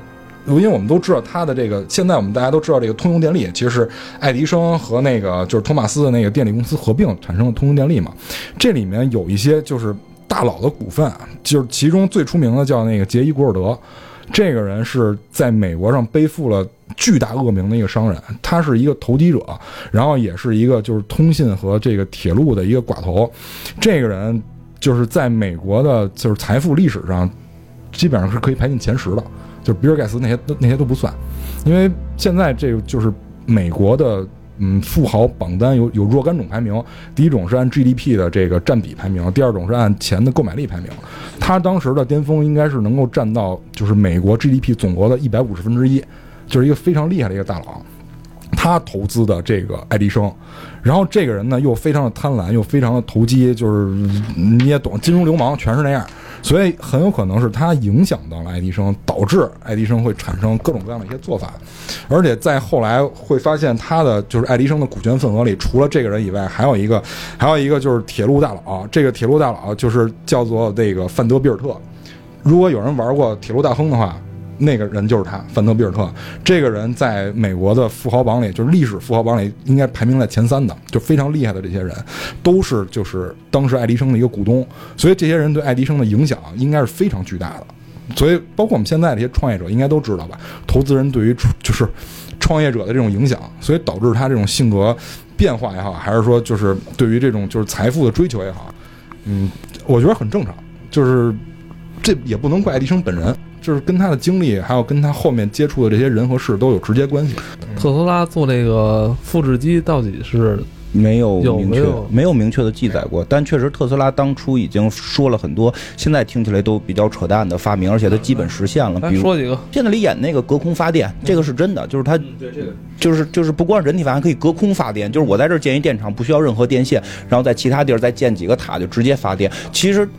因为我们都知道他的这个，现在我们大家都知道这个通用电力其实是爱迪生和那个就是托马斯的那个电力公司合并产生的通用电力嘛。这里面有一些就是大佬的股份，就是其中最出名的叫那个杰伊古尔德，这个人是在美国上背负了巨大恶名的一个商人，他是一个投机者，然后也是一个就是通信和这个铁路的一个寡头。这个人就是在美国的就是财富历史上基本上是可以排进前十的。就比尔盖茨那些都那些都不算，因为现在这个就是美国的嗯富豪榜单有有若干种排名，第一种是按 GDP 的这个占比排名，第二种是按钱的购买力排名。他当时的巅峰应该是能够占到就是美国 GDP 总额的一百五十分之一，就是一个非常厉害的一个大佬。他投资的这个爱迪生，然后这个人呢又非常的贪婪，又非常的投机，就是你也懂，金融流氓全是那样，所以很有可能是他影响到了爱迪生，导致爱迪生会产生各种各样的一些做法，而且在后来会发现他的就是爱迪生的股权份额里，除了这个人以外，还有一个 <laughs> 还有一个就是铁路大佬，这个铁路大佬就是叫做这个范德比尔特，如果有人玩过铁路大亨的话。那个人就是他，范德比尔特。这个人在美国的富豪榜里，就是历史富豪榜里，应该排名在前三的，就非常厉害的这些人，都是就是当时爱迪生的一个股东，所以这些人对爱迪生的影响应该是非常巨大的。所以，包括我们现在这些创业者应该都知道吧，投资人对于就是创业者的这种影响，所以导致他这种性格变化也好，还是说就是对于这种就是财富的追求也好，嗯，我觉得很正常。就是这也不能怪爱迪生本人。就是跟他的经历，还有跟他后面接触的这些人和事都有直接关系。特斯拉做这个复制机到底是没有明确有没有没有明确的记载过，但确实特斯拉当初已经说了很多，现在听起来都比较扯淡的发明，而且它基本实现了。比如说几个？片子里演那个隔空发电，这个是真的，就是它就是就是不光是人体发电，可以隔空发电，就是我在这儿建一电厂，不需要任何电线，然后在其他地儿再建几个塔就直接发电。其实它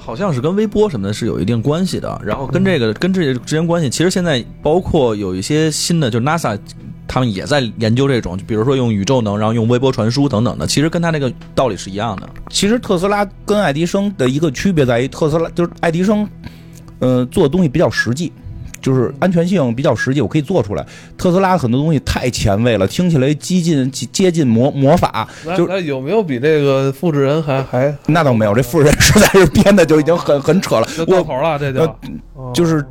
好像是跟微波什么的是有一定关系的，然后跟这个跟这个之间关系，其实现在包括有一些新的，就是 NASA 他们也在研究这种，就比如说用宇宙能，然后用微波传输等等的，其实跟他那个道理是一样的。其实特斯拉跟爱迪生的一个区别在于，特斯拉就是爱迪生，呃，做的东西比较实际，就是安全性比较实际，我可以做出来。特斯拉很多东西太前卫了，听起来接近接近魔魔法，就来来有没有比这个复制人还还那倒没有，这复制人实在是编的就已经很很扯了。就到头了？这就呃就是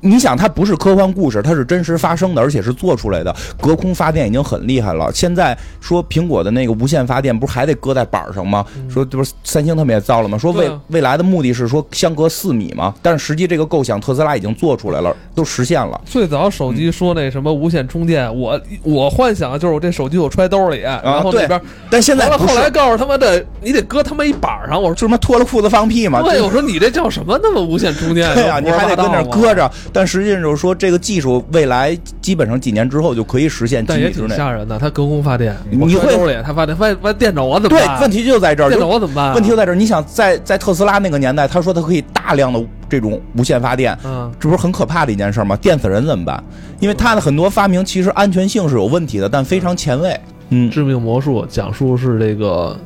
你想，它不是科幻故事，它是真实发生的，而且是做出来的。隔空发电已经很厉害了。现在说苹果的那个无线发电，不是还得搁在板上吗？说这不是三星他们也造了吗？说未啊未来的目的是说相隔四米吗，但是实际这个构想特斯拉已经做出来了，都实现了。最早手机说那什么无线充电，我我幻想就是我这手机我揣兜里，然后那边但现在完了，后来告诉他妈的你得搁他妈一板上，我说就他妈脱了裤子放屁嘛？对，就我说你这叫什么那么无线充电？对呀、你还得跟那搁着，但实际上就是说，这个技术未来基本上几年之后就可以实现，但也挺。吓人的。它隔空发电，你揣兜里，它发电，万万电着我怎么对办？，问题就在这儿，电着我怎么办？问题就在这儿。你想在在特斯拉那个年代，他说他可以大量的这种无线发电，嗯，这不是很可怕的一件事吗？电死人怎么办？因为他的很多发明其实安全性是有问题的，但非常前卫。嗯，致命魔术讲述是这个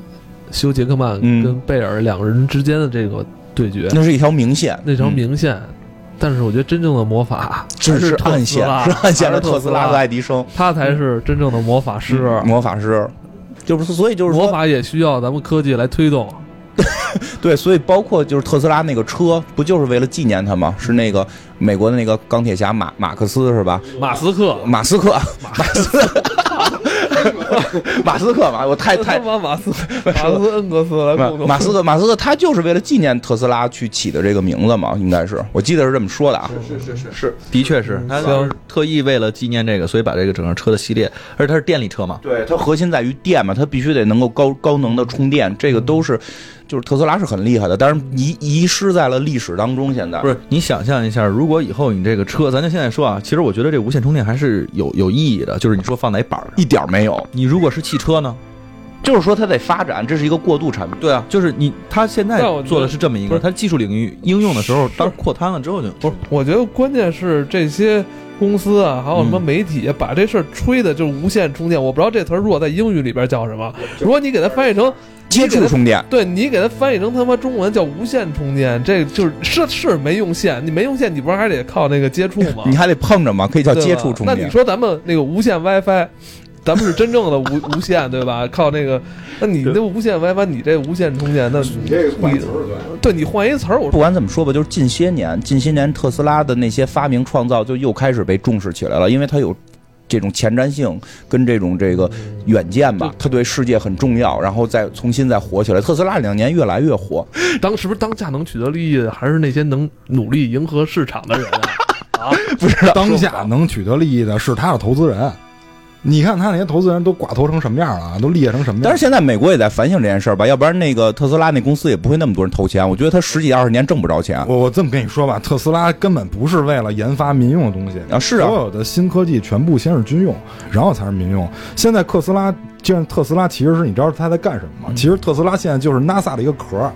休·杰克曼嗯跟贝尔两个人之间的这个对决，那是一条明线，那条嗯明线。但是我觉得真正的魔法只是暗线，是暗线的特斯拉和爱迪生他才是真正的魔法师。魔法师。就是所以就是说魔法也需要咱们科技来推动。<laughs> 对，所以包括就是特斯拉那个车，不就是为了纪念他吗？是那个美国的那个钢铁侠马马克思是吧？马斯克，马斯克，马斯，<laughs> 马斯克嘛，我太太马斯马斯恩格斯来马共同马斯克，马斯克他就是为了纪念特斯拉去起的这个名字嘛，应该是，我记得是这么说的啊。是是是是，的确是，他是特意为了纪念这个，所以把这个整个车的系列，而且它是电力车嘛，对，它核心在于电嘛，它必须得能够高高能的充电，这个都是，就是特斯拉是很厉害的，但是遗遗失在了历史当中。现在不是你想象一下，如果以后你这个车，咱就现在说啊，其实我觉得这无线充电还是有有意义的，就是你说放在板儿上，一点儿没有，你如果是汽车呢？就是说它得发展，这是一个过渡产品。对啊，就是你，它现在做的是这么一个，不是它技术领域应用的时候，当扩摊了之后就不是，我觉得关键是这些公司啊，还有什么嗯媒体、把这事儿吹的就是无线充电。我不知道这词儿如果在英语里边叫什么。如果你给它翻译成接触，充电，对你给它翻译成他妈中文叫无线充电，这就是是是没用线，你没用线，你不是还得靠那个接触吗？<laughs> 你还得碰着吗，可以叫接触充电。那你说咱们那个无线 WiFi，咱们是真正的无 <laughs> 无线对吧？靠那个，那你那无线 WiFi，你这无线充电，那你这个换词儿对你换一词儿，我不管怎么说吧，就是近些年，近些年特斯拉的那些发明创造就又开始被重视起来了，因为它有这种前瞻性跟这种这个远见吧，它对世界很重要，然后再重新再火起来。特斯拉两年越来越火，<laughs> 当是不是当下能取得利益的，还是那些能努力迎合市场的人啊？<laughs> 啊，不知道当下能取得利益的是他的投资人，你看他那些投资人都寡头成什么样了，都厉害成什么样？但是现在美国也在反省这件事儿吧，要不然那个特斯拉那公司也不会那么多人投钱。我觉得他十几二十年挣不着钱我我这么跟你说吧，特斯拉根本不是为了研发民用的东西啊是啊所有的新科技全部先是军用，然后才是民用。现在特斯拉，就像特斯拉，其实是你知道他在干什么吗？其实特斯拉现在就是 NASA 的一个壳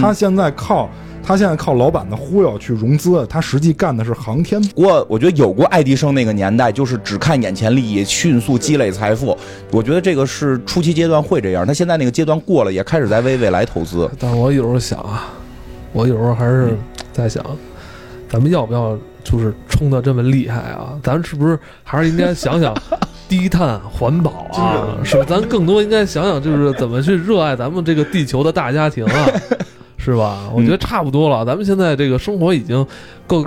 他现在靠他现在靠老板的忽悠去融资，他实际干的是航天。不过我觉得有过爱迪生那个年代，就是只看眼前利益，迅速积累财富。我觉得这个是初期阶段会这样，他现在那个阶段过了，也开始在为未来投资。但我有时候想啊，我有时候还是在想，咱们要不要就是冲的这么厉害啊？咱是不是还是应该想想 <laughs> 低碳环保啊？是吧？咱更多应该想想，就是怎么去热爱咱们这个地球的大家庭啊，<laughs> 是吧？我觉得差不多了，咱们现在这个生活已经够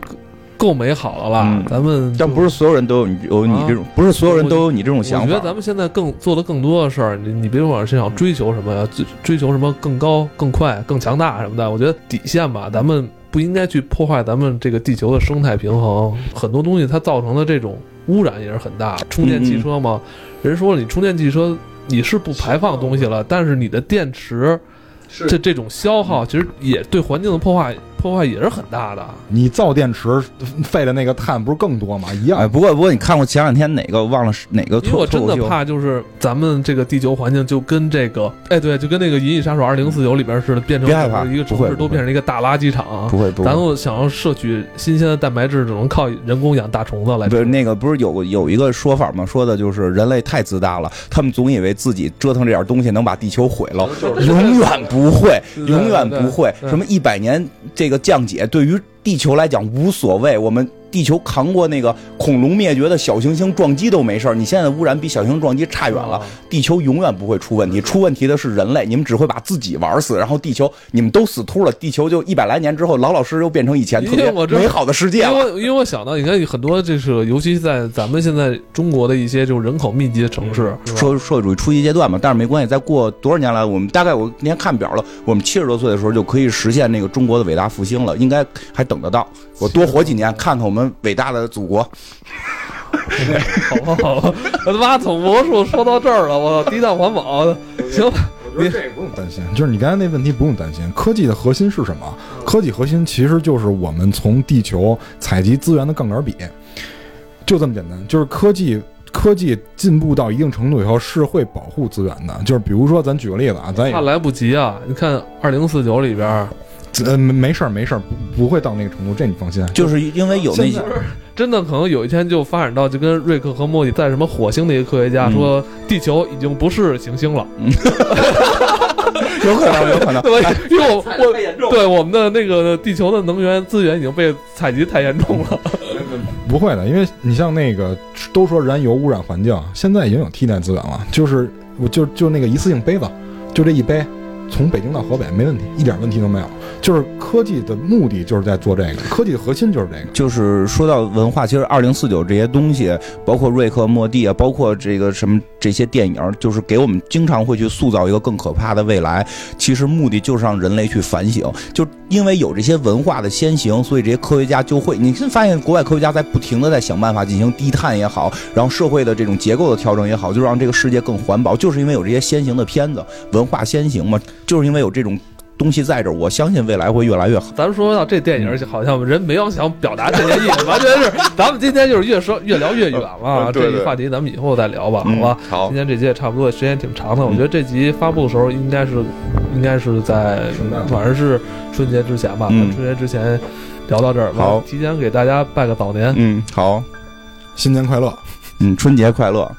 够美好了吧？嗯咱们但不是所有人都有你有你这种，不是所有人都有你这种想法我觉得咱。们现在更做的更多的事儿，你你别管是想追求什么呀，追追求什么更高、更快、更强大什么的，我觉得底线吧，咱们不应该去破坏咱们这个地球的生态平衡。很多东西它造成的这种污染也是很大。充电汽车嘛，人说了，你充电汽车你是不排放东西了，但是你的电池这这种消耗，其实也对环境的破坏破坏也是很大的。你造电池废的那个碳不是更多吗？一样。哎，不过不过你看过前两天哪个忘了是哪个因为我真的？怕，就是咱们这个地球环境就跟这个，哎，对，就跟那个《银翼杀手二零四九》里边似的，变成别害怕整个一个城市都变成一个大垃圾场。不会不会。咱们想要摄取新鲜的蛋白质，只能靠人工养大虫子来吃不是。那个，不是有有一个说法吗？说的就是人类太自大了，他们总以为自己折腾这点东西能把地球毁了，永远不会，永远不会。什么一百年这个降解，对于地球来讲无所谓，我们。地球扛过那个恐龙灭绝的小行星撞击都没事儿，你现在的污染比小行星撞击差远了。地球永远不会出问题，出问题的是人类，你们只会把自己玩死，然后地球你们都死秃了，地球就一百来年之后老老实实又变成以前特别美好的世界因。为因为我想到，你看很多这是，尤其在咱们现在中国的一些就是人口密集的城市，社社会主义初级阶段嘛，但是没关系，再过多少年来，我们大概我那天看表了，我们七十多岁的时候就可以实现那个中国的伟大复兴了，应该还等得到。我多活几年，看看我们伟大的祖国。<laughs> 好吧好吧，我他妈从魔术说到这儿了，我操，低碳环保，行吧，我觉得这个不用担心，就是你刚才那问题不用担心。科技的核心是什么？科技核心其实就是我们从地球采集资源的杠杆比，就这么简单。就是科技科技进步到一定程度以后是会保护资源的。就是比如说，咱举个例子啊，咱也怕来不及啊！你看二零四九里边。呃没没事儿没事儿，不不会到那个程度，这你放心。就是因为有那些 <laughs> 真的可能有一天就发展到就跟瑞克和莫蒂在什么火星的一个科学家嗯说，地球已经不是行星了，<laughs> 有可能，有可能。对吧？因为我我对我们的那个地球的能源资源已经被采集太严重了。<laughs> 不会的，因为你像那个都说燃油污染环境，现在已经有替代资源了，就是我就就那个一次性杯子，就这一杯，从北京到河北没问题，一点问题都没有。就是科技的目的就是在做这个，科技的核心就是这个。就是说到文化，其实二零四九这些东西，包括瑞克莫蒂啊，包括这个什么这些电影，就是给我们经常会去塑造一个更可怕的未来。其实目的就是让人类去反省，就因为有这些文化的先行，所以这些科学家就会，你发现国外科学家在不停的在想办法进行低碳也好，然后社会的这种结构的调整也好，就让这个世界更环保，就是因为有这些先行的片子，文化先行嘛，就是因为有这种东西在这儿，我相信未来会越来越好。咱们说到这电影，好像人没有想表达这些意思，完全是咱们今天就是越说越聊越远了。这个话题咱们以后再聊吧，好嗯吧？好今天这集也差不多，时间挺长的。我觉得这集发布的时候应该是应该是在反正是春节之前吧，嗯春节之前聊到这儿。好提前给大家拜个早年。嗯，好，新年快乐！嗯，春节快乐。